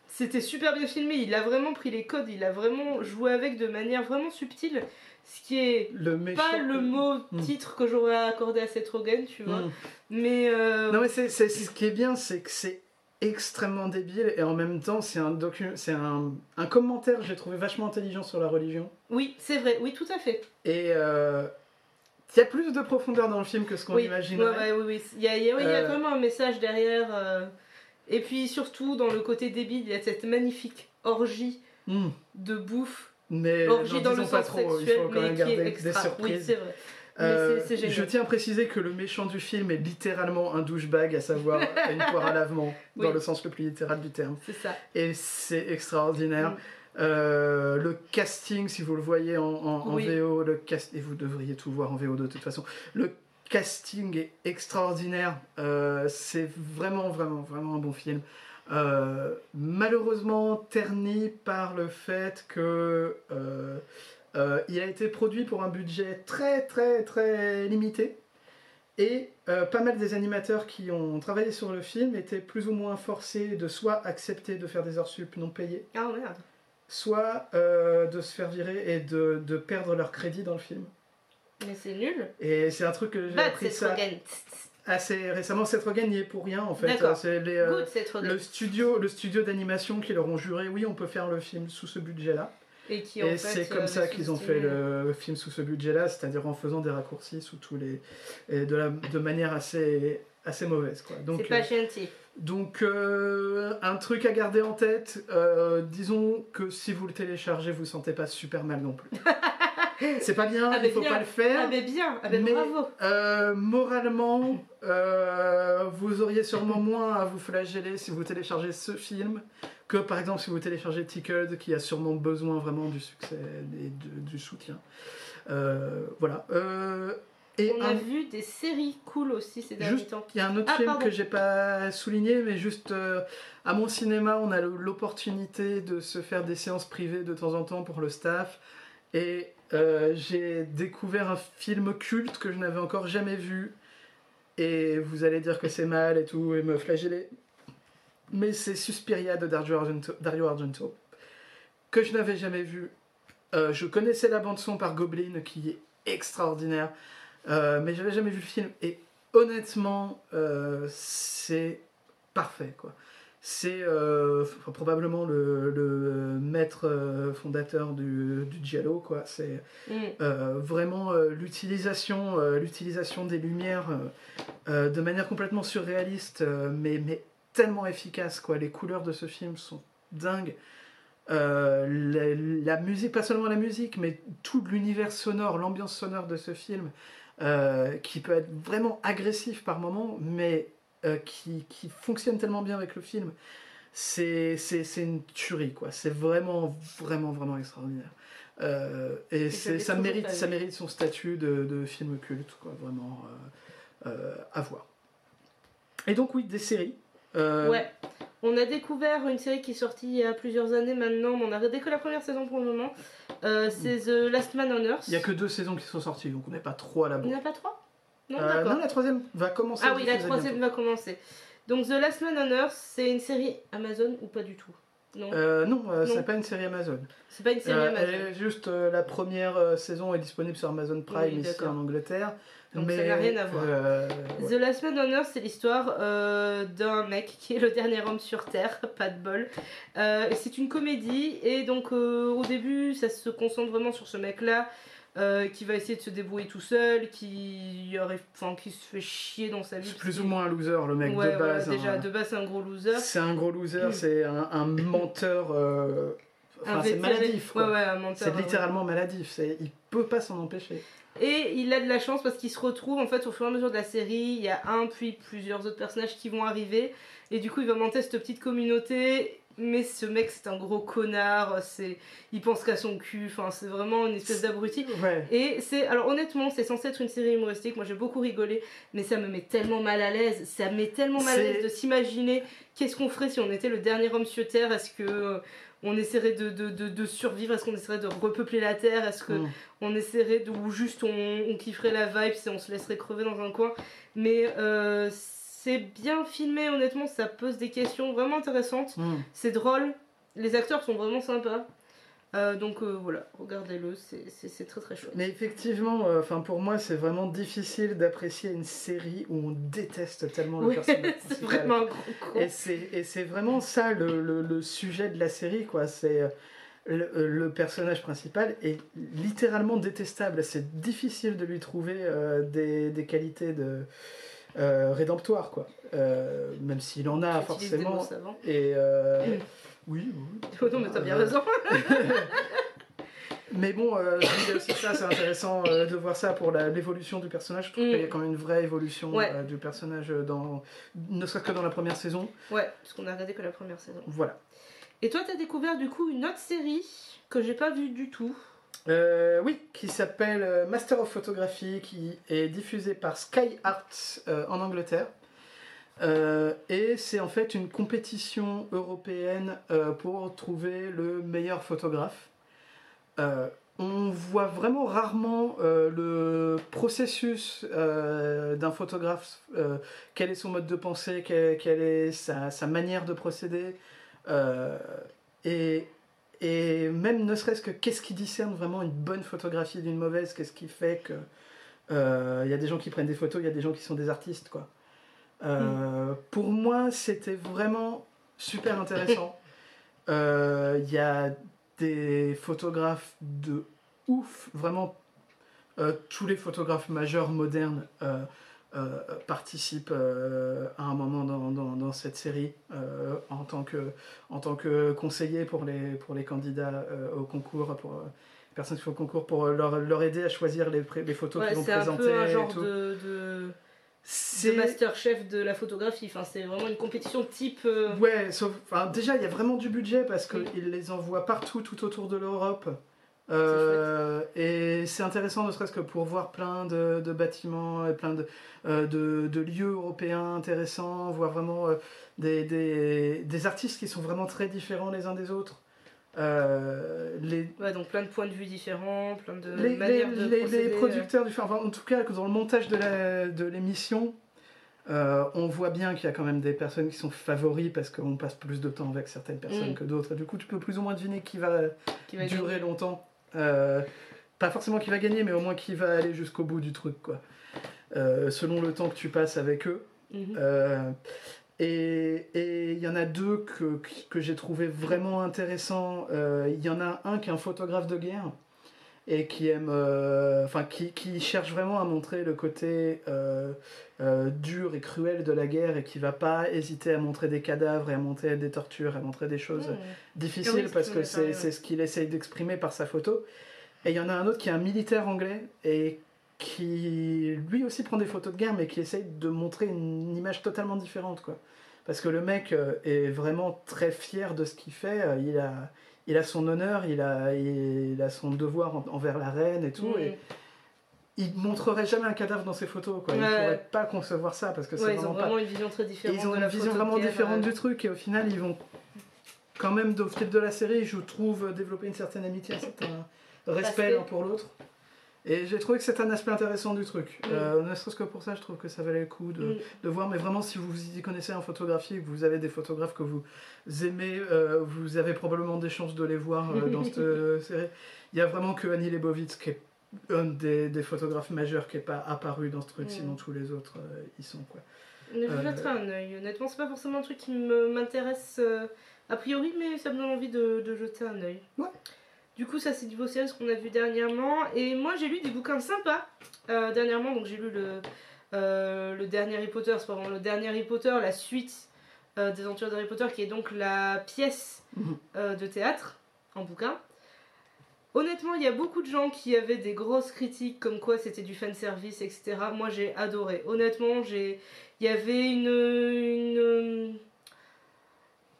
c'était super bien filmé. Il a vraiment pris les codes, il a vraiment joué avec de manière vraiment subtile. Ce qui est Le méchant. pas le mot Mm. titre que j'aurais accordé à Seth Rogen, tu vois. Mais. euh, Non mais c'est ce qui est bien, c'est que c'est extrêmement débile et en même temps c'est un docu c'est un, un commentaire que j'ai trouvé vachement intelligent sur la religion Oui, c'est vrai, oui, tout à fait. et euh, il y a plus de profondeur dans le film que ce qu'on oui, ouais, ouais, oui, oui. Il y a, y a- y a Euh. vraiment un message derrière. euh, Et puis surtout, dans le côté débile, il y a cette magnifique orgie Mm. de bouffe. Mais Orgie dans le pas trop, sexuel, il faut quand mais même garder des extra. Oui, surprises. c'est vrai. Euh, je tiens à préciser que le méchant du film est littéralement un douchebag, à savoir <laughs> une poire à lavement, dans le sens le plus littéral du terme. C'est ça. Et c'est extraordinaire. Mm. Euh, le casting, si vous le voyez en, en- en Oui. VO, le cast, et vous devriez tout voir en VO de toute façon, le casting est extraordinaire. Euh, c'est vraiment, vraiment, vraiment un bon film. Malheureusement terni par le fait que euh, il a été produit pour un budget très, très, très limité. Et euh, pas mal des animateurs qui ont travaillé sur le film étaient plus ou moins forcés de soit accepter de faire des heures sup non payées, Ah merde. soit euh, de se faire virer et de, de perdre leur crédit dans le film. Mais c'est nul. Et c'est un truc que j'ai Bad appris ça assez récemment. Seth Rogen n'y est pour rien en fait. C'est les, Good le studio, le studio d'animation qui leur ont juré oui on peut faire le film sous ce budget-là. Et qui en Et fait, c'est euh, comme ça les qu'ils ont fait le film sous ce budget-là, c'est-à-dire en faisant des raccourcis sous tous les et de, la, de manière assez assez mauvaise quoi. Donc C'est pas euh, gentil. donc euh, un truc à garder en tête, euh, disons que si vous le téléchargez, vous sentez pas super mal non plus. <laughs> C'est pas bien, Ah, il faut bien. pas le faire. Ah mais bien, ah mais- bravo. Euh, moralement, euh, vous auriez sûrement moins à vous flageller si vous téléchargez ce film que par exemple si vous téléchargez Tickled qui a sûrement besoin vraiment du succès et de- du soutien. Euh, voilà. Euh, et On a vu des séries cool aussi ces derniers Juste- temps. il y a un autre Ah, film pardon. que j'ai pas souligné, mais juste euh, à mon cinéma, on a l'opportunité de se faire des séances privées de temps en temps pour le staff. Et j'ai découvert un film culte que je n'avais encore jamais vu. Et vous allez dire que c'est mal et tout, et me flageller. Mais c'est Suspiria de Dario Argento, Dario Argento, que je n'avais jamais vu. Euh, je connaissais la bande-son par Goblin, qui est extraordinaire. Euh, mais j'avais jamais vu le film. Et honnêtement, euh, c'est parfait, quoi. C'est euh, probablement le, le maître fondateur du, du giallo, quoi. C'est Mm. vraiment l'utilisation l'utilisation des lumières de manière complètement surréaliste, mais, mais tellement efficace, quoi. Les couleurs de ce film sont dingues. Euh, la, la musique, pas seulement la musique, mais tout l'univers sonore, l'ambiance sonore de ce film, euh, qui peut être vraiment agressif par moments, mais euh, qui, qui fonctionne tellement bien avec le film. C'est une tuerie, quoi. C'est vraiment, vraiment, vraiment extraordinaire. Et j'avais ça, mérite, ça mérite son statut de, de film culte, quoi. Vraiment à voir. Et donc, oui, des séries. Euh, Ouais. On a découvert une série qui est sortie il y a plusieurs années maintenant, mais on a regardé que la première saison pour le moment. Euh, c'est The Last Man on Earth. Il n'y a que deux saisons qui sont sorties, donc on n'est pas trop à la Il n'y en a pas trois? Non, Euh, d'accord. non, la troisième va commencer. Ah oui, la troisième bientôt. va commencer. Donc The Last Man on Earth, c'est une série Amazon ou pas du tout? Non, Euh, non, Non. c'est pas une série Amazon. c'est pas une série Euh, Amazon. elle est juste euh, la première euh, saison est disponible sur Amazon Prime Oui, ici en Angleterre. Donc mais, ça n'a rien à voir. euh, ouais. The Last Man on Earth, c'est l'histoire euh, d'un mec qui est le dernier homme sur Terre, pas de bol. Euh, c'est une comédie, et donc euh, au début, ça se concentre vraiment sur ce mec-là. qui va essayer de se débrouiller tout seul, qui, arrive, enfin, qui se fait chier dans sa vie. C'est plus ou moins un loser, le mec Ouais, de base. déjà, hein. de base, c'est un gros loser. C'est un gros loser, Mm. c'est un, un menteur. Enfin, c'est maladif. quoi. Ouais, ouais, un menteur. C'est ouais. littéralement maladif. Il peut pas s'en empêcher. Et il a de la chance parce qu'il se retrouve en fait au fur et à mesure de la série. Il y a un puis plusieurs autres personnages qui vont arriver. Et du coup, il va monter cette petite communauté. Mais ce mec, c'est un gros connard. C'est, il pense qu'à son cul. Enfin, c'est vraiment une espèce d'abruti. Ouais. Et c'est, alors honnêtement, c'est censé être une série humoristique. Moi, j'ai beaucoup rigolé, mais ça me met tellement mal à l'aise. Ça me met tellement mal à l'aise de s'imaginer qu'est-ce qu'on ferait si on était le dernier homme sur Terre. Est-ce que on essaierait de, de, de, de survivre Est-ce qu'on essaierait de repeupler la Terre Est-ce que Mm. on essaierait de, ou juste on, on kifferait la vibe et on se laisserait crever dans un coin. Mais euh, c'est bien filmé, honnêtement, ça pose des questions vraiment intéressantes. Mm. C'est drôle, les acteurs sont vraiment sympas. Euh, donc euh, voilà, regardez-le, c'est- très très chouette. Mais effectivement, euh, pour moi, c'est vraiment difficile d'apprécier une série où on déteste tellement le Oui, personnage <laughs> c'est vraiment un gros. Et c'est, vraiment ça le, le- le sujet de la série, quoi. C'est le, le personnage principal est littéralement détestable. C'est difficile de lui trouver des, des qualités de rédemptoires, quoi. Même s'il en a forcément. Et Mm. Oui, oui. Oh non, mais t'as bien Euh, raison. <laughs> Mais bon, euh, je dis aussi ça, c'est intéressant euh, de voir ça pour l'évolution du personnage. Je trouve Mm. qu'il y a quand même une vraie évolution Ouais. euh, du personnage, dans, ne serait-ce que dans la première saison. Ouais, parce qu'on a regardé que la première saison. Voilà. Et toi, t'as découvert du coup une autre série que j'ai pas vue du tout. Euh, oui, qui s'appelle Master of Photography, qui est diffusé par Sky euh, en Angleterre. Euh, et c'est en fait une compétition européenne euh, pour trouver le meilleur photographe. Euh, on voit vraiment rarement le processus d'un photographe, quel est son mode de pensée, quelle, est sa, manière de procéder. Et, et même ne serait-ce que qu'est-ce qui discerne vraiment une bonne photographie d'une mauvaise, qu'est-ce qui fait que il y a des gens qui prennent des photos, il y a des gens qui sont des artistes quoi. Euh, Pour moi, c'était vraiment super intéressant. <laughs> Euh, Il y a des photographes de ouf, vraiment. euh, tous les photographes majeurs modernes euh, euh, participent euh, à un moment dans, dans- dans cette série euh, en, tant que, en tant que conseiller pour les, pour les candidats euh, au concours, pour euh, les personnes qui font le concours, pour leur, leur aider à choisir les, photos Ouais, qu'ils vont c'est un présenter. peu un et genre tout. de, de, de C'est- masterchef de la photographie. Enfin, c'est vraiment une compétition type. euh, Ouais, sauf, enfin, déjà il y a vraiment du budget parce Oui. qu'ils les envoient partout, tout autour de l'Europe. Euh, et c'est intéressant, ne serait-ce que pour voir plein de, de bâtiments et plein de, euh, de, de lieux européens intéressants, voir vraiment des, des, des artistes qui sont vraiment très différents les uns des autres. Euh, les, Ouais, donc plein de points de vue différents, plein de les, les, manières de les- les procéder, euh. producteurs du enfin, en tout cas dans le montage de l'émission euh, on voit bien qu'il y a quand même des personnes qui sont favoris parce qu'on passe plus de temps avec certaines personnes Mm. que d'autres du coup tu peux plus ou moins deviner qui va qui va durer gagner. longtemps pas forcément qui va gagner mais au moins qui va aller jusqu'au bout du truc quoi selon le temps que tu passes avec eux. Mhm. Et il y en a deux que, que j'ai trouvé vraiment intéressants. Euh, Il y en a un qui est un photographe de guerre et qui aime, euh, enfin qui, qui cherche vraiment à montrer le côté euh, dur et cruel de la guerre et qui va pas hésiter à montrer des cadavres et à montrer des tortures, à montrer des choses difficiles Oui, parce ce que c'est ce qu'il essaye d'exprimer par sa photo. Et il y en a un autre qui est un militaire anglais et qui lui aussi prend des photos de guerre mais qui essaye de montrer une image totalement différente quoi. Parce que le mec euh, est vraiment très fier de ce qu'il fait, euh, il a, il a son honneur, il a, il a son devoir en- envers la reine et tout, Mhm. et il montrerait jamais un cadavre dans ses photos quoi. Il Ouais. pourrait pas concevoir ça parce que c'est Ouais, ils ont vraiment pas vraiment une vision très et différente. ils ont de une la vision vraiment différente euh, du truc et au final ils vont quand même au fil de la série je trouve développer une certaine amitié, un certain Respect. l'un pour l'autre. Et j'ai trouvé que c'est un aspect intéressant du truc. Mm. Euh, ne serait-ce que pour ça, je trouve que ça valait le coup de, Mm. de voir. Mais vraiment, si vous vous y connaissez en photographie, que vous avez des photographes que vous aimez, euh, vous avez probablement des chances de les voir euh, dans cette euh, <laughs> série. Il y a vraiment que Annie Leibovitz qui est un des, des photographes majeurs qui n'est pas apparu dans ce truc, Mm. sinon tous les autres y sont. Quoi. Mais je jetterai un œil. Honnêtement, c'est pas forcément un truc qui m'intéresse a priori, mais ça me donne envie de, de jeter un œil. Ouais. Du coup, ça c'est niveau série ce qu'on a vu dernièrement. Et moi j'ai lu des bouquins sympas euh, dernièrement. Donc j'ai lu le, euh, le dernier Harry Potter, c'est pas vraiment le dernier Harry Potter, la suite euh, des aventures d'Harry Potter, qui est donc la pièce Mhm. de théâtre en bouquin. Honnêtement, il y a beaucoup de gens qui avaient des grosses critiques comme quoi c'était du fan service, etc. Moi j'ai adoré. Honnêtement, j'ai il y avait une, une-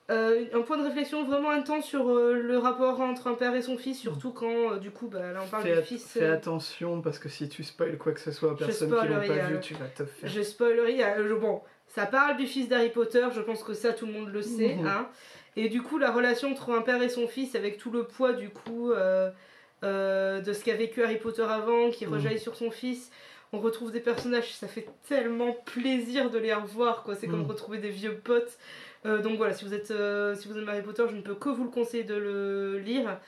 euh, un point de réflexion vraiment intense sur euh, le rapport entre un père et son fils, surtout quand euh, du coup bah, là on parle Fais, du fils. fais attention parce que si tu spoil quoi que ce soit aux Je personnes qui spoilerai, pas vu, tu vas te faire. Je spoilerai, je- bon, ça parle du fils d'Harry Potter, je pense que ça tout le monde le sait, Mhm. hein. Et du coup, la relation entre un père et son fils, avec tout le poids du coup de ce qu'a vécu Harry Potter avant, qui Mhm. rejaillit sur son fils, on retrouve des personnages, ça fait tellement plaisir de les revoir, quoi. C'est comme Mhm. retrouver des vieux potes. Euh, donc voilà, si vous êtes, euh, si vous aimez Harry Potter, je ne peux que vous le conseiller de le lire.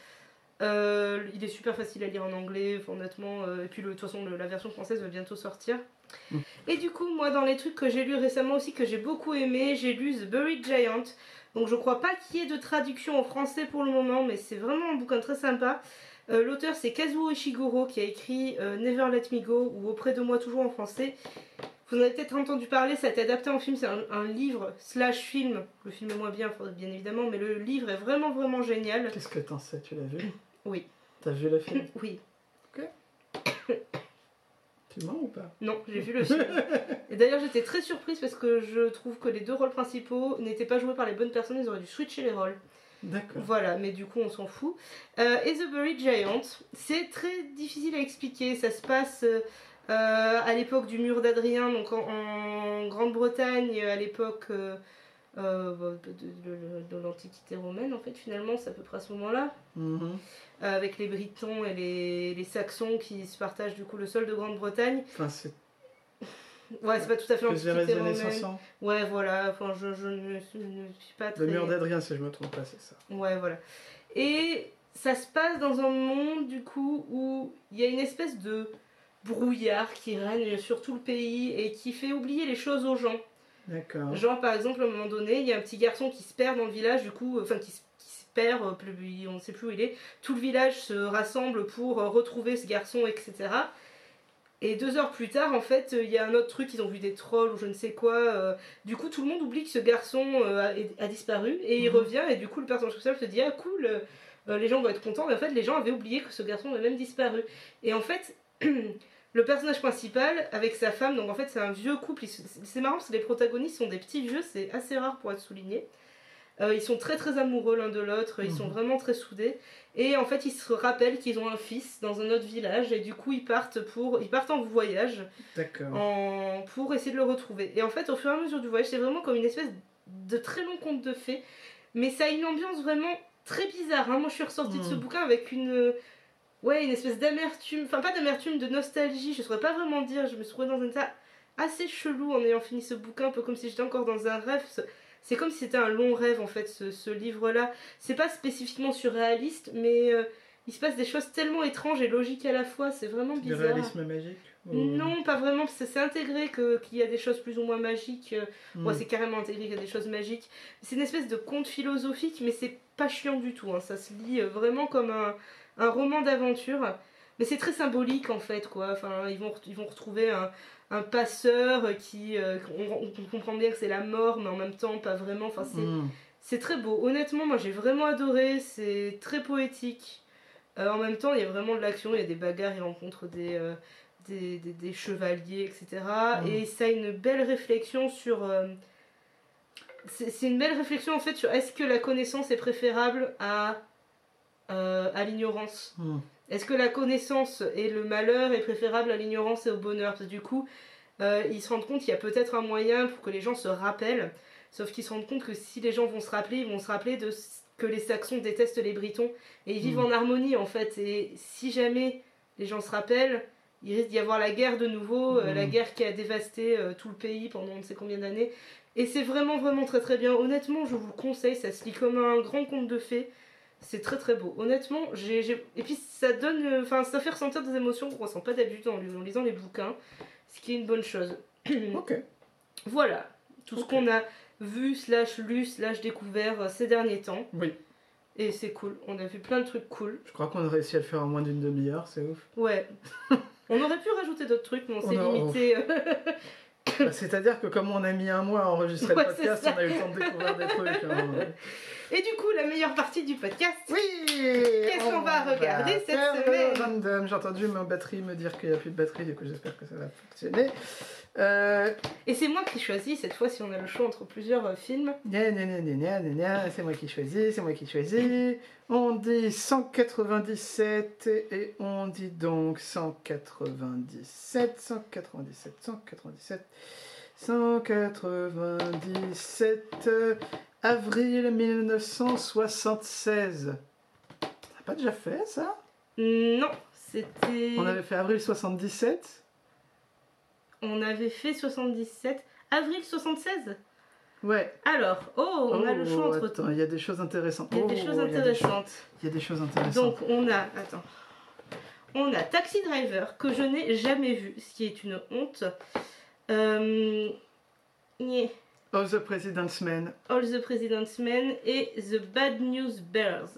Euh, il est super facile à lire en anglais, honnêtement. euh, et puis, de toute façon, le- la version française va bientôt sortir. Mm. Et du coup, moi, dans les trucs que j'ai lus récemment aussi, que j'ai beaucoup aimé, j'ai lu The Buried Giant. Donc, je crois pas qu'il y ait de traduction en français pour le moment, mais c'est vraiment un bouquin très sympa. Euh, L'auteur, c'est Kazuo Ishiguro qui a écrit Never Let Me Go ou Auprès de moi, toujours en français. Vous en avez peut-être entendu parler, ça a été adapté en film, c'est un, un livre slash film. Le film est moins bien, bien évidemment, mais le livre est vraiment vraiment génial. Qu'est-ce que t'en sais? Tu l'as vu? Oui. T'as vu le film? Oui, <coughs> Tu mens ou pas? Non, j'ai vu le film. Et d'ailleurs, j'étais très surprise parce que je trouve que les deux rôles principaux n'étaient pas joués par les bonnes personnes, ils auraient dû switcher les rôles. D'accord. Voilà, mais du coup, on s'en fout. Euh, et The Buried Giant, c'est très difficile à expliquer. Ça se passe euh, à l'époque du mur d'Adrien, donc en, en Grande-Bretagne, à l'époque euh, euh, de, de- de- de l'Antiquité romaine, en fait, finalement, c'est à peu près à ce moment-là. Mhm. Avec les Britons et les, les Saxons qui se partagent du coup le sol de Grande-Bretagne. Enfin, c'est Ouais, c'est pas tout à fait l'Antiquité des années romaine. 500. Ouais, voilà, enfin, je, je ne, je ne suis pas très... Le mur d'Adrien, si je me trompe pas, c'est ça. Ouais, voilà. Et ça se passe dans un monde, du coup, où il y a une espèce de brouillard qui règne sur tout le pays et qui fait oublier les choses aux gens. D'accord. Genre, par exemple, à un moment donné, il y a un petit garçon qui se perd dans le village, du coup, enfin, qui, se- qui se perd, euh, on ne sait plus où il est. Tout le village se rassemble pour euh, retrouver ce garçon, etc. Et deux heures plus tard, en fait, euh, il y a un autre truc, ils ont vu des trolls ou je ne sais quoi. euh, du coup, tout le monde oublie que ce garçon euh, a, a disparu et il Mhm. revient. Et du coup, le personnage principal se dit Ah, cool, euh, euh, les gens vont être contents. Mais en fait, les gens avaient oublié que ce garçon avait même disparu. Et en fait, <clears throat> le personnage principal avec sa femme, donc en fait, c'est un vieux couple. C'est marrant parce que les protagonistes sont des petits vieux, c'est assez rare pour être souligné. Euh, ils sont très très amoureux l'un de l'autre, ils sont Mhm. vraiment très soudés. Et en fait, ils se rappellent qu'ils ont un fils dans un autre village et du coup, ils partent pour, ils partent en voyage en- pour essayer de le retrouver. Et en fait, au fur et à mesure du voyage, c'est vraiment comme une espèce de très long conte de fées, mais ça a une ambiance vraiment très bizarre. hein. Moi, je suis ressortie de ce Mhm. bouquin avec une, ouais, une espèce d'amertume, enfin pas d'amertume, de nostalgie. Je saurais pas vraiment dire. Je me suis trouvée dans un état assez chelou en ayant fini ce bouquin, un peu comme si j'étais encore dans un rêve. C'est comme si c'était un long rêve en fait, ce, ce livre-là. C'est pas spécifiquement surréaliste, mais euh, il se passe des choses tellement étranges et logiques à la fois, c'est vraiment Du bizarre. réalisme magique ou- Non, pas vraiment, parce que c'est intégré que- qu'il y a des choses plus ou moins magiques. euh, Hmm. Ouais, c'est carrément intégré qu'il y a des choses magiques. C'est une espèce de conte philosophique, mais c'est pas chiant du tout. hein. Ça se lit euh, vraiment comme un, un roman d'aventure. Mais c'est très symbolique en fait, quoi. Enfin, ils vont, ret- ils vont retrouver un, un passeur qui. euh, on, on comprend bien que c'est la mort, mais en même temps, pas vraiment. Enfin, c'est. Hmm. C'est très beau. Honnêtement, moi j'ai vraiment adoré. C'est très poétique. Euh, en même temps, il y a vraiment de l'action. Il y a des bagarres, il rencontre des, euh, des, des- des chevaliers, etc. Mm. Et ça a une belle réflexion sur. euh, c'est c'est une belle réflexion en fait sur est-ce que la connaissance est préférable à, euh, à l'ignorance Hmm. est-ce que la connaissance et le malheur est préférable à l'ignorance et au bonheur Parce que du coup, euh, ils se rendent compte qu'il y a peut-être un moyen pour que les gens se rappellent, sauf qu'ils se rendent compte que si les gens vont se rappeler, ils vont se rappeler de que les Saxons détestent les Britons et ils vivent Mm. en harmonie en fait. Et si jamais les gens se rappellent, il risque d'y avoir la guerre de nouveau, euh, la guerre qui a dévasté euh, tout le pays pendant on ne sait combien d'années. Et c'est vraiment vraiment très très bien. Honnêtement, je vous le conseille, ça se lit comme un grand conte de fées. C'est très très beau. Honnêtement, j'ai. Et puis ça donne. euh, Enfin, ça fait ressentir des émotions qu'on ressent pas d'habitude en, en lisant les bouquins. Ce qui est une bonne chose. <clears throat> Ok. Voilà. Tout ce qu'on a vu, slash lu, slash découvert euh, ces derniers temps. Oui. Et c'est cool. On a vu plein de trucs cool. Je crois qu'on a réussi à le faire en moins d'une demi-heure, c'est ouf. Ouais. <laughs> on aurait pu rajouter d'autres trucs, mais on s'est On limité. euh, Bah, C'est-à-dire que comme on a mis un mois à enregistrer Ouais, le podcast, on a eu le temps de découvrir des trucs. hein. <laughs> Et du coup, la meilleure partie du podcast. Oui Qu'est-ce qu'on va regarder cette semaine random. J'ai entendu ma batterie me dire qu'il n'y a plus de batterie, du coup j'espère que ça va fonctionner. Euh, Et c'est moi qui choisis cette fois si on a le choix entre plusieurs euh, films. c'est moi qui choisis, c'est moi qui choisis. On dit 197 et on dit donc 197, 197, 197, 197, euh, avril 1976. On n'a pas déjà fait ça? Non, c'était. On avait fait avril 77 On avait fait 77. Avril 76 Ouais. Alors, oh, on a le choix entre attends, il y a des choses intéressantes. Il y a des Oh, choses intéressantes. Il y a des choses intéressantes. Donc, on a. Attends. On a Taxi Driver, que je n'ai jamais vu, ce qui est une honte. Euh... Oh, The President's Man. All the President's Men et The Bad News Bears.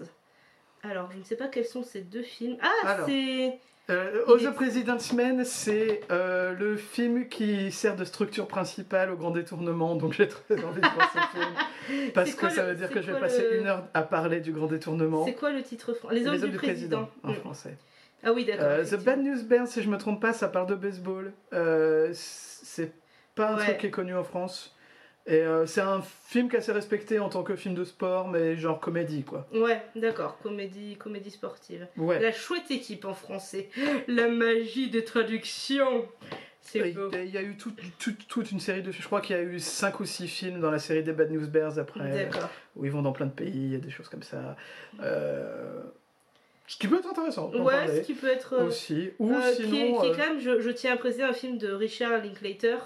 Alors, je ne sais pas quels sont ces deux films. Ah, c'est. Euh, est- The President's Man, c'est euh, le film qui sert de structure principale au grand détournement, donc j'ai très envie de voir ce <laughs> film. Parce que ça le- veut dire que je vais passer le- une heure à parler du grand détournement. C'est quoi le titre français Les hommes, du, président. en Mm. français. Ah oui, d'accord. Euh, The. Bad News Bears, si je me trompe pas, ça parle de baseball. C'est pas un Ouais. truc qui est connu en France. Et euh, c'est un film qui est assez respecté en tant que film de sport, mais genre comédie, quoi. Ouais, d'accord. Comédie, comédie sportive. Ouais. La chouette équipe en français. La magie des traductions. C'est beau. il y a eu toute, toute, toute une série de. Je crois qu'il y a eu 5 ou 6 films dans la série des Bad News Bears après, D'accord. où ils vont dans plein de pays, il y a des choses comme ça. Euh, Ce qui peut être intéressant. Ouais, ce qui peut être. euh, aussi. Ou euh, qui, est, sinon. qui est quand même, je, je tiens à préciser un film de Richard Linklater,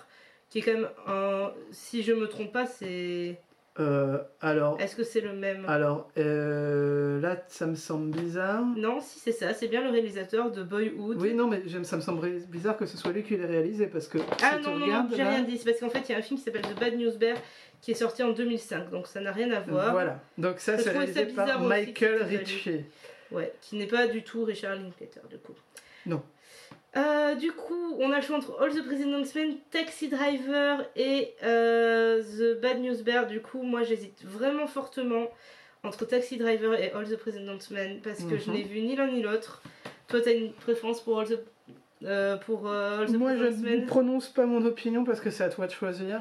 qui est quand même un. Si je me trompe pas, c'est. euh, alors, Est-ce que c'est le même? alors euh, là, ça me semble bizarre. Non, si c'est ça, c'est bien le réalisateur de Boyhood. Oui, non, mais ça me semble bizarre que ce soit lui qui l'ait réalisé parce que. Ah si non, non, non, j'ai là- rien dit. C'est parce qu'en fait, il y a un film qui s'appelle The Bad News Bear qui est sorti en 2005, donc ça n'a rien à voir. Voilà. Donc, ça, Je c'est ça réalisé par Michael Ritchie. Ouais, qui n'est pas du tout Richard Linklater, du coup. Non. Euh, du coup, on a le choix entre All the President's Men, Taxi Driver et euh, The Bad News Bear. Du coup, moi j'hésite vraiment fortement entre Taxi Driver et All the President's Men parce que je Mhm. n'ai vu ni l'un ni l'autre. Toi, t'as une préférence pour All the, euh, pour, euh, All the Moi, je President's ne Men prononce pas mon opinion parce que c'est à toi de choisir.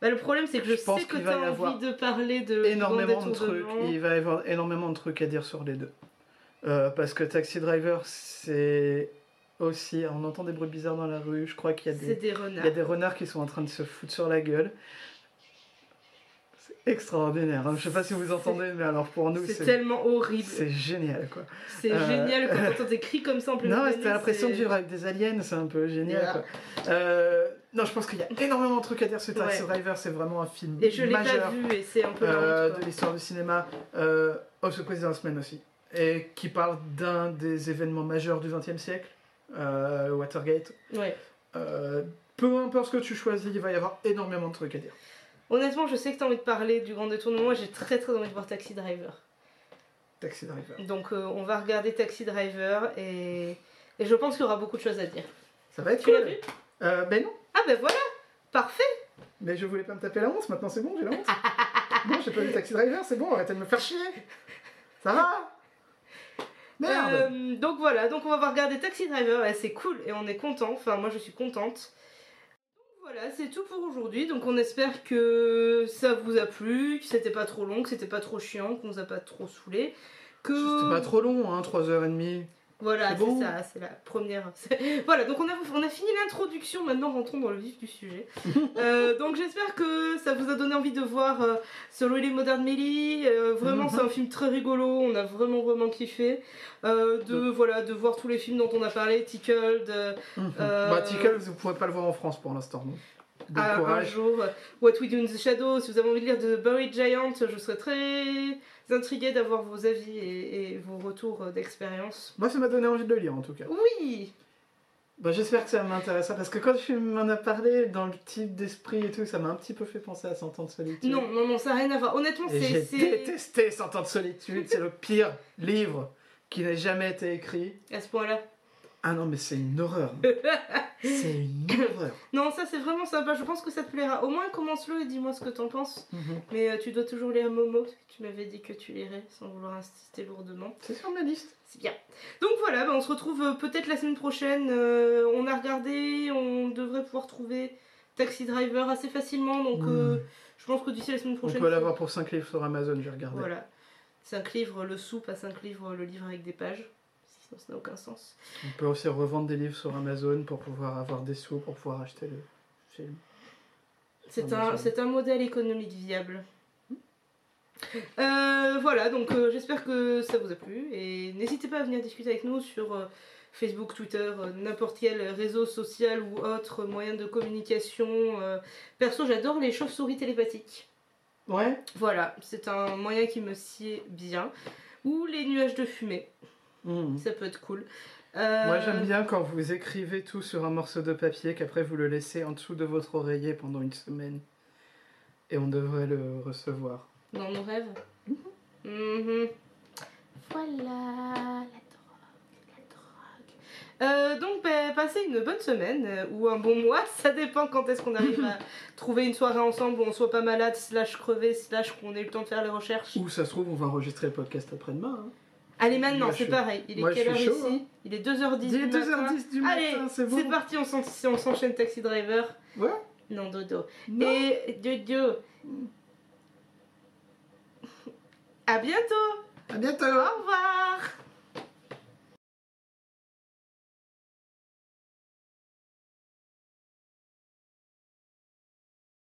Bah, Le problème, c'est que je, Je pense sais que t'as envie de parler de énormément de trucs. Il va y avoir énormément de trucs à dire sur les deux. Parce que Taxi Driver, c'est aussi. On entend des bruits bizarres dans la rue. Je crois qu'il y a des, des il renards. y a des renards qui sont en train de se foutre sur la gueule. C'est extraordinaire. hein. Je sais pas si vous entendez, mais alors pour nous, C'est tellement horrible. c'est génial quoi. C'est Euh, génial quand <laughs> t'entends des cris comme ça en pleine Non, t'as l'impression de vivre avec des aliens, c'est un peu génial Yeah. quoi. Euh, non, je pense qu'il y a énormément de trucs à dire sur Ouais. Driver. C'est vraiment un film Et je l'ai majeur. pas vu et c'est un peu euh, honte, de l'histoire du cinéma. Euh, oh, ce président semaine aussi. et qui parle d'un des événements majeurs du XXe siècle, Watergate. Ouais. Euh, peu importe ce que tu choisis, il va y avoir énormément de trucs à dire. Honnêtement, je sais que t'as envie de parler du grand détournement. Moi, j'ai très très envie de voir Taxi Driver. Taxi Driver. Donc, euh, on va regarder Taxi Driver et, et je pense qu'il y aura beaucoup de choses à dire. Ça va être Tu cool. vu Euh, ben non, Ah, ben voilà Parfait mais je voulais pas me taper la honte, maintenant c'est bon, j'ai la honte. <laughs> bon, j'ai pas vu Taxi Driver, c'est bon, arrêtez de me faire chier. Ça va Merde Euh, donc voilà, donc on va regarder Taxi Driver, et c'est cool et on est content, enfin moi je suis contente. Donc Voilà, c'est tout pour aujourd'hui, donc on espère que ça vous a plu, que c'était pas trop long, que c'était pas trop chiant, qu'on nous a pas trop saoulé. Que... C'était pas trop long, hein, 3h30. Voilà, c'est bon. ça, c'est la première. <laughs> Voilà, donc on a, on a fini l'introduction, maintenant rentrons dans le vif du sujet. <laughs> Euh, donc j'espère que ça vous a donné envie de voir euh, ce Really Modern Millie. Euh, vraiment, Mhm. c'est un film très rigolo, on a vraiment vraiment kiffé. Euh, de, voilà, de voir tous les films dont on a parlé, Tickled, Mhm. Bah, Tickle, vous pourrez pas le voir en France pour l'instant. Bon à- un jour, euh, What We Do in the Shadows. Si vous avez envie de lire de Buried Giant, je serais très intriguée d'avoir vos avis et, et vos retours euh, d'expérience. Moi, ça m'a donné envie de le lire en tout cas. Oui Bah, J'espère que ça m'intéressera parce que quand tu m'en as parlé, dans le type d'esprit et tout, ça m'a un petit peu fait penser à 100 ans de solitude. Non, non, non, ça n'a rien à voir. Honnêtement, c'est. j'ai détesté 100 ans de solitude, c'est le pire livre qui n'ait jamais été écrit. À ce point-là. Ah non, mais c'est une horreur. <laughs> c'est une horreur. Non, ça c'est vraiment sympa. Je pense que ça te plaira. Au moins, commence-le et dis-moi ce que t'en penses. Mais euh, tu dois toujours lire Momo. Tu m'avais dit que tu lirais sans vouloir insister lourdement. C'est sur ma liste. C'est bien. Donc voilà, bah, on se retrouve euh, peut-être la semaine prochaine. Euh, on a regardé, on devrait pouvoir trouver Taxi Driver assez facilement. Donc euh, je pense que d'ici la semaine On prochaine. peut l'avoir pour 5 livres sur Amazon, j'ai regardé. Voilà. 5 livres le sou, pas 5 livres le livre avec des pages. Ça n'a aucun sens. On peut aussi revendre des livres sur Amazon pour pouvoir avoir des sous, pour pouvoir acheter le film. C'est un, un modèle économique viable. Euh, voilà, donc euh, j'espère que ça vous a plu et n'hésitez pas à venir discuter avec nous sur euh, Facebook, Twitter, n'importe quel réseau social ou autre moyen de communication. Perso, j'adore les chauves-souris télépathiques. Ouais Voilà, c'est un moyen qui me sied bien. Ou les nuages de fumée, Mhm. ça peut être cool. Euh, Moi j'aime bien quand vous écrivez tout sur un morceau de papier, qu'après vous le laissez en dessous de votre oreiller pendant une semaine. Et on devrait le recevoir. Dans nos rêves. Mhm. Voilà, la drogue, la drogue. Euh, donc, bah, passez une bonne semaine euh, ou un bon mois, <laughs> ça dépend quand est-ce qu'on arrive à <laughs> trouver une soirée ensemble où on soit pas malade, slash crevé, slash qu'on ait eu le temps de faire les recherches. Ou ça se trouve, on va enregistrer le podcast après-demain. hein. Allez, maintenant, c'est pareil. Il est moi, quelle heure chaud, ici hein. Il est 2h10 Il du est matin. 2h10 du matin, Allez, c'est bon. parti, on s'en- on s'enchaîne Taxi Driver. Ouais. Non, dodo. Non. Et dodo. À bientôt À bientôt Au revoir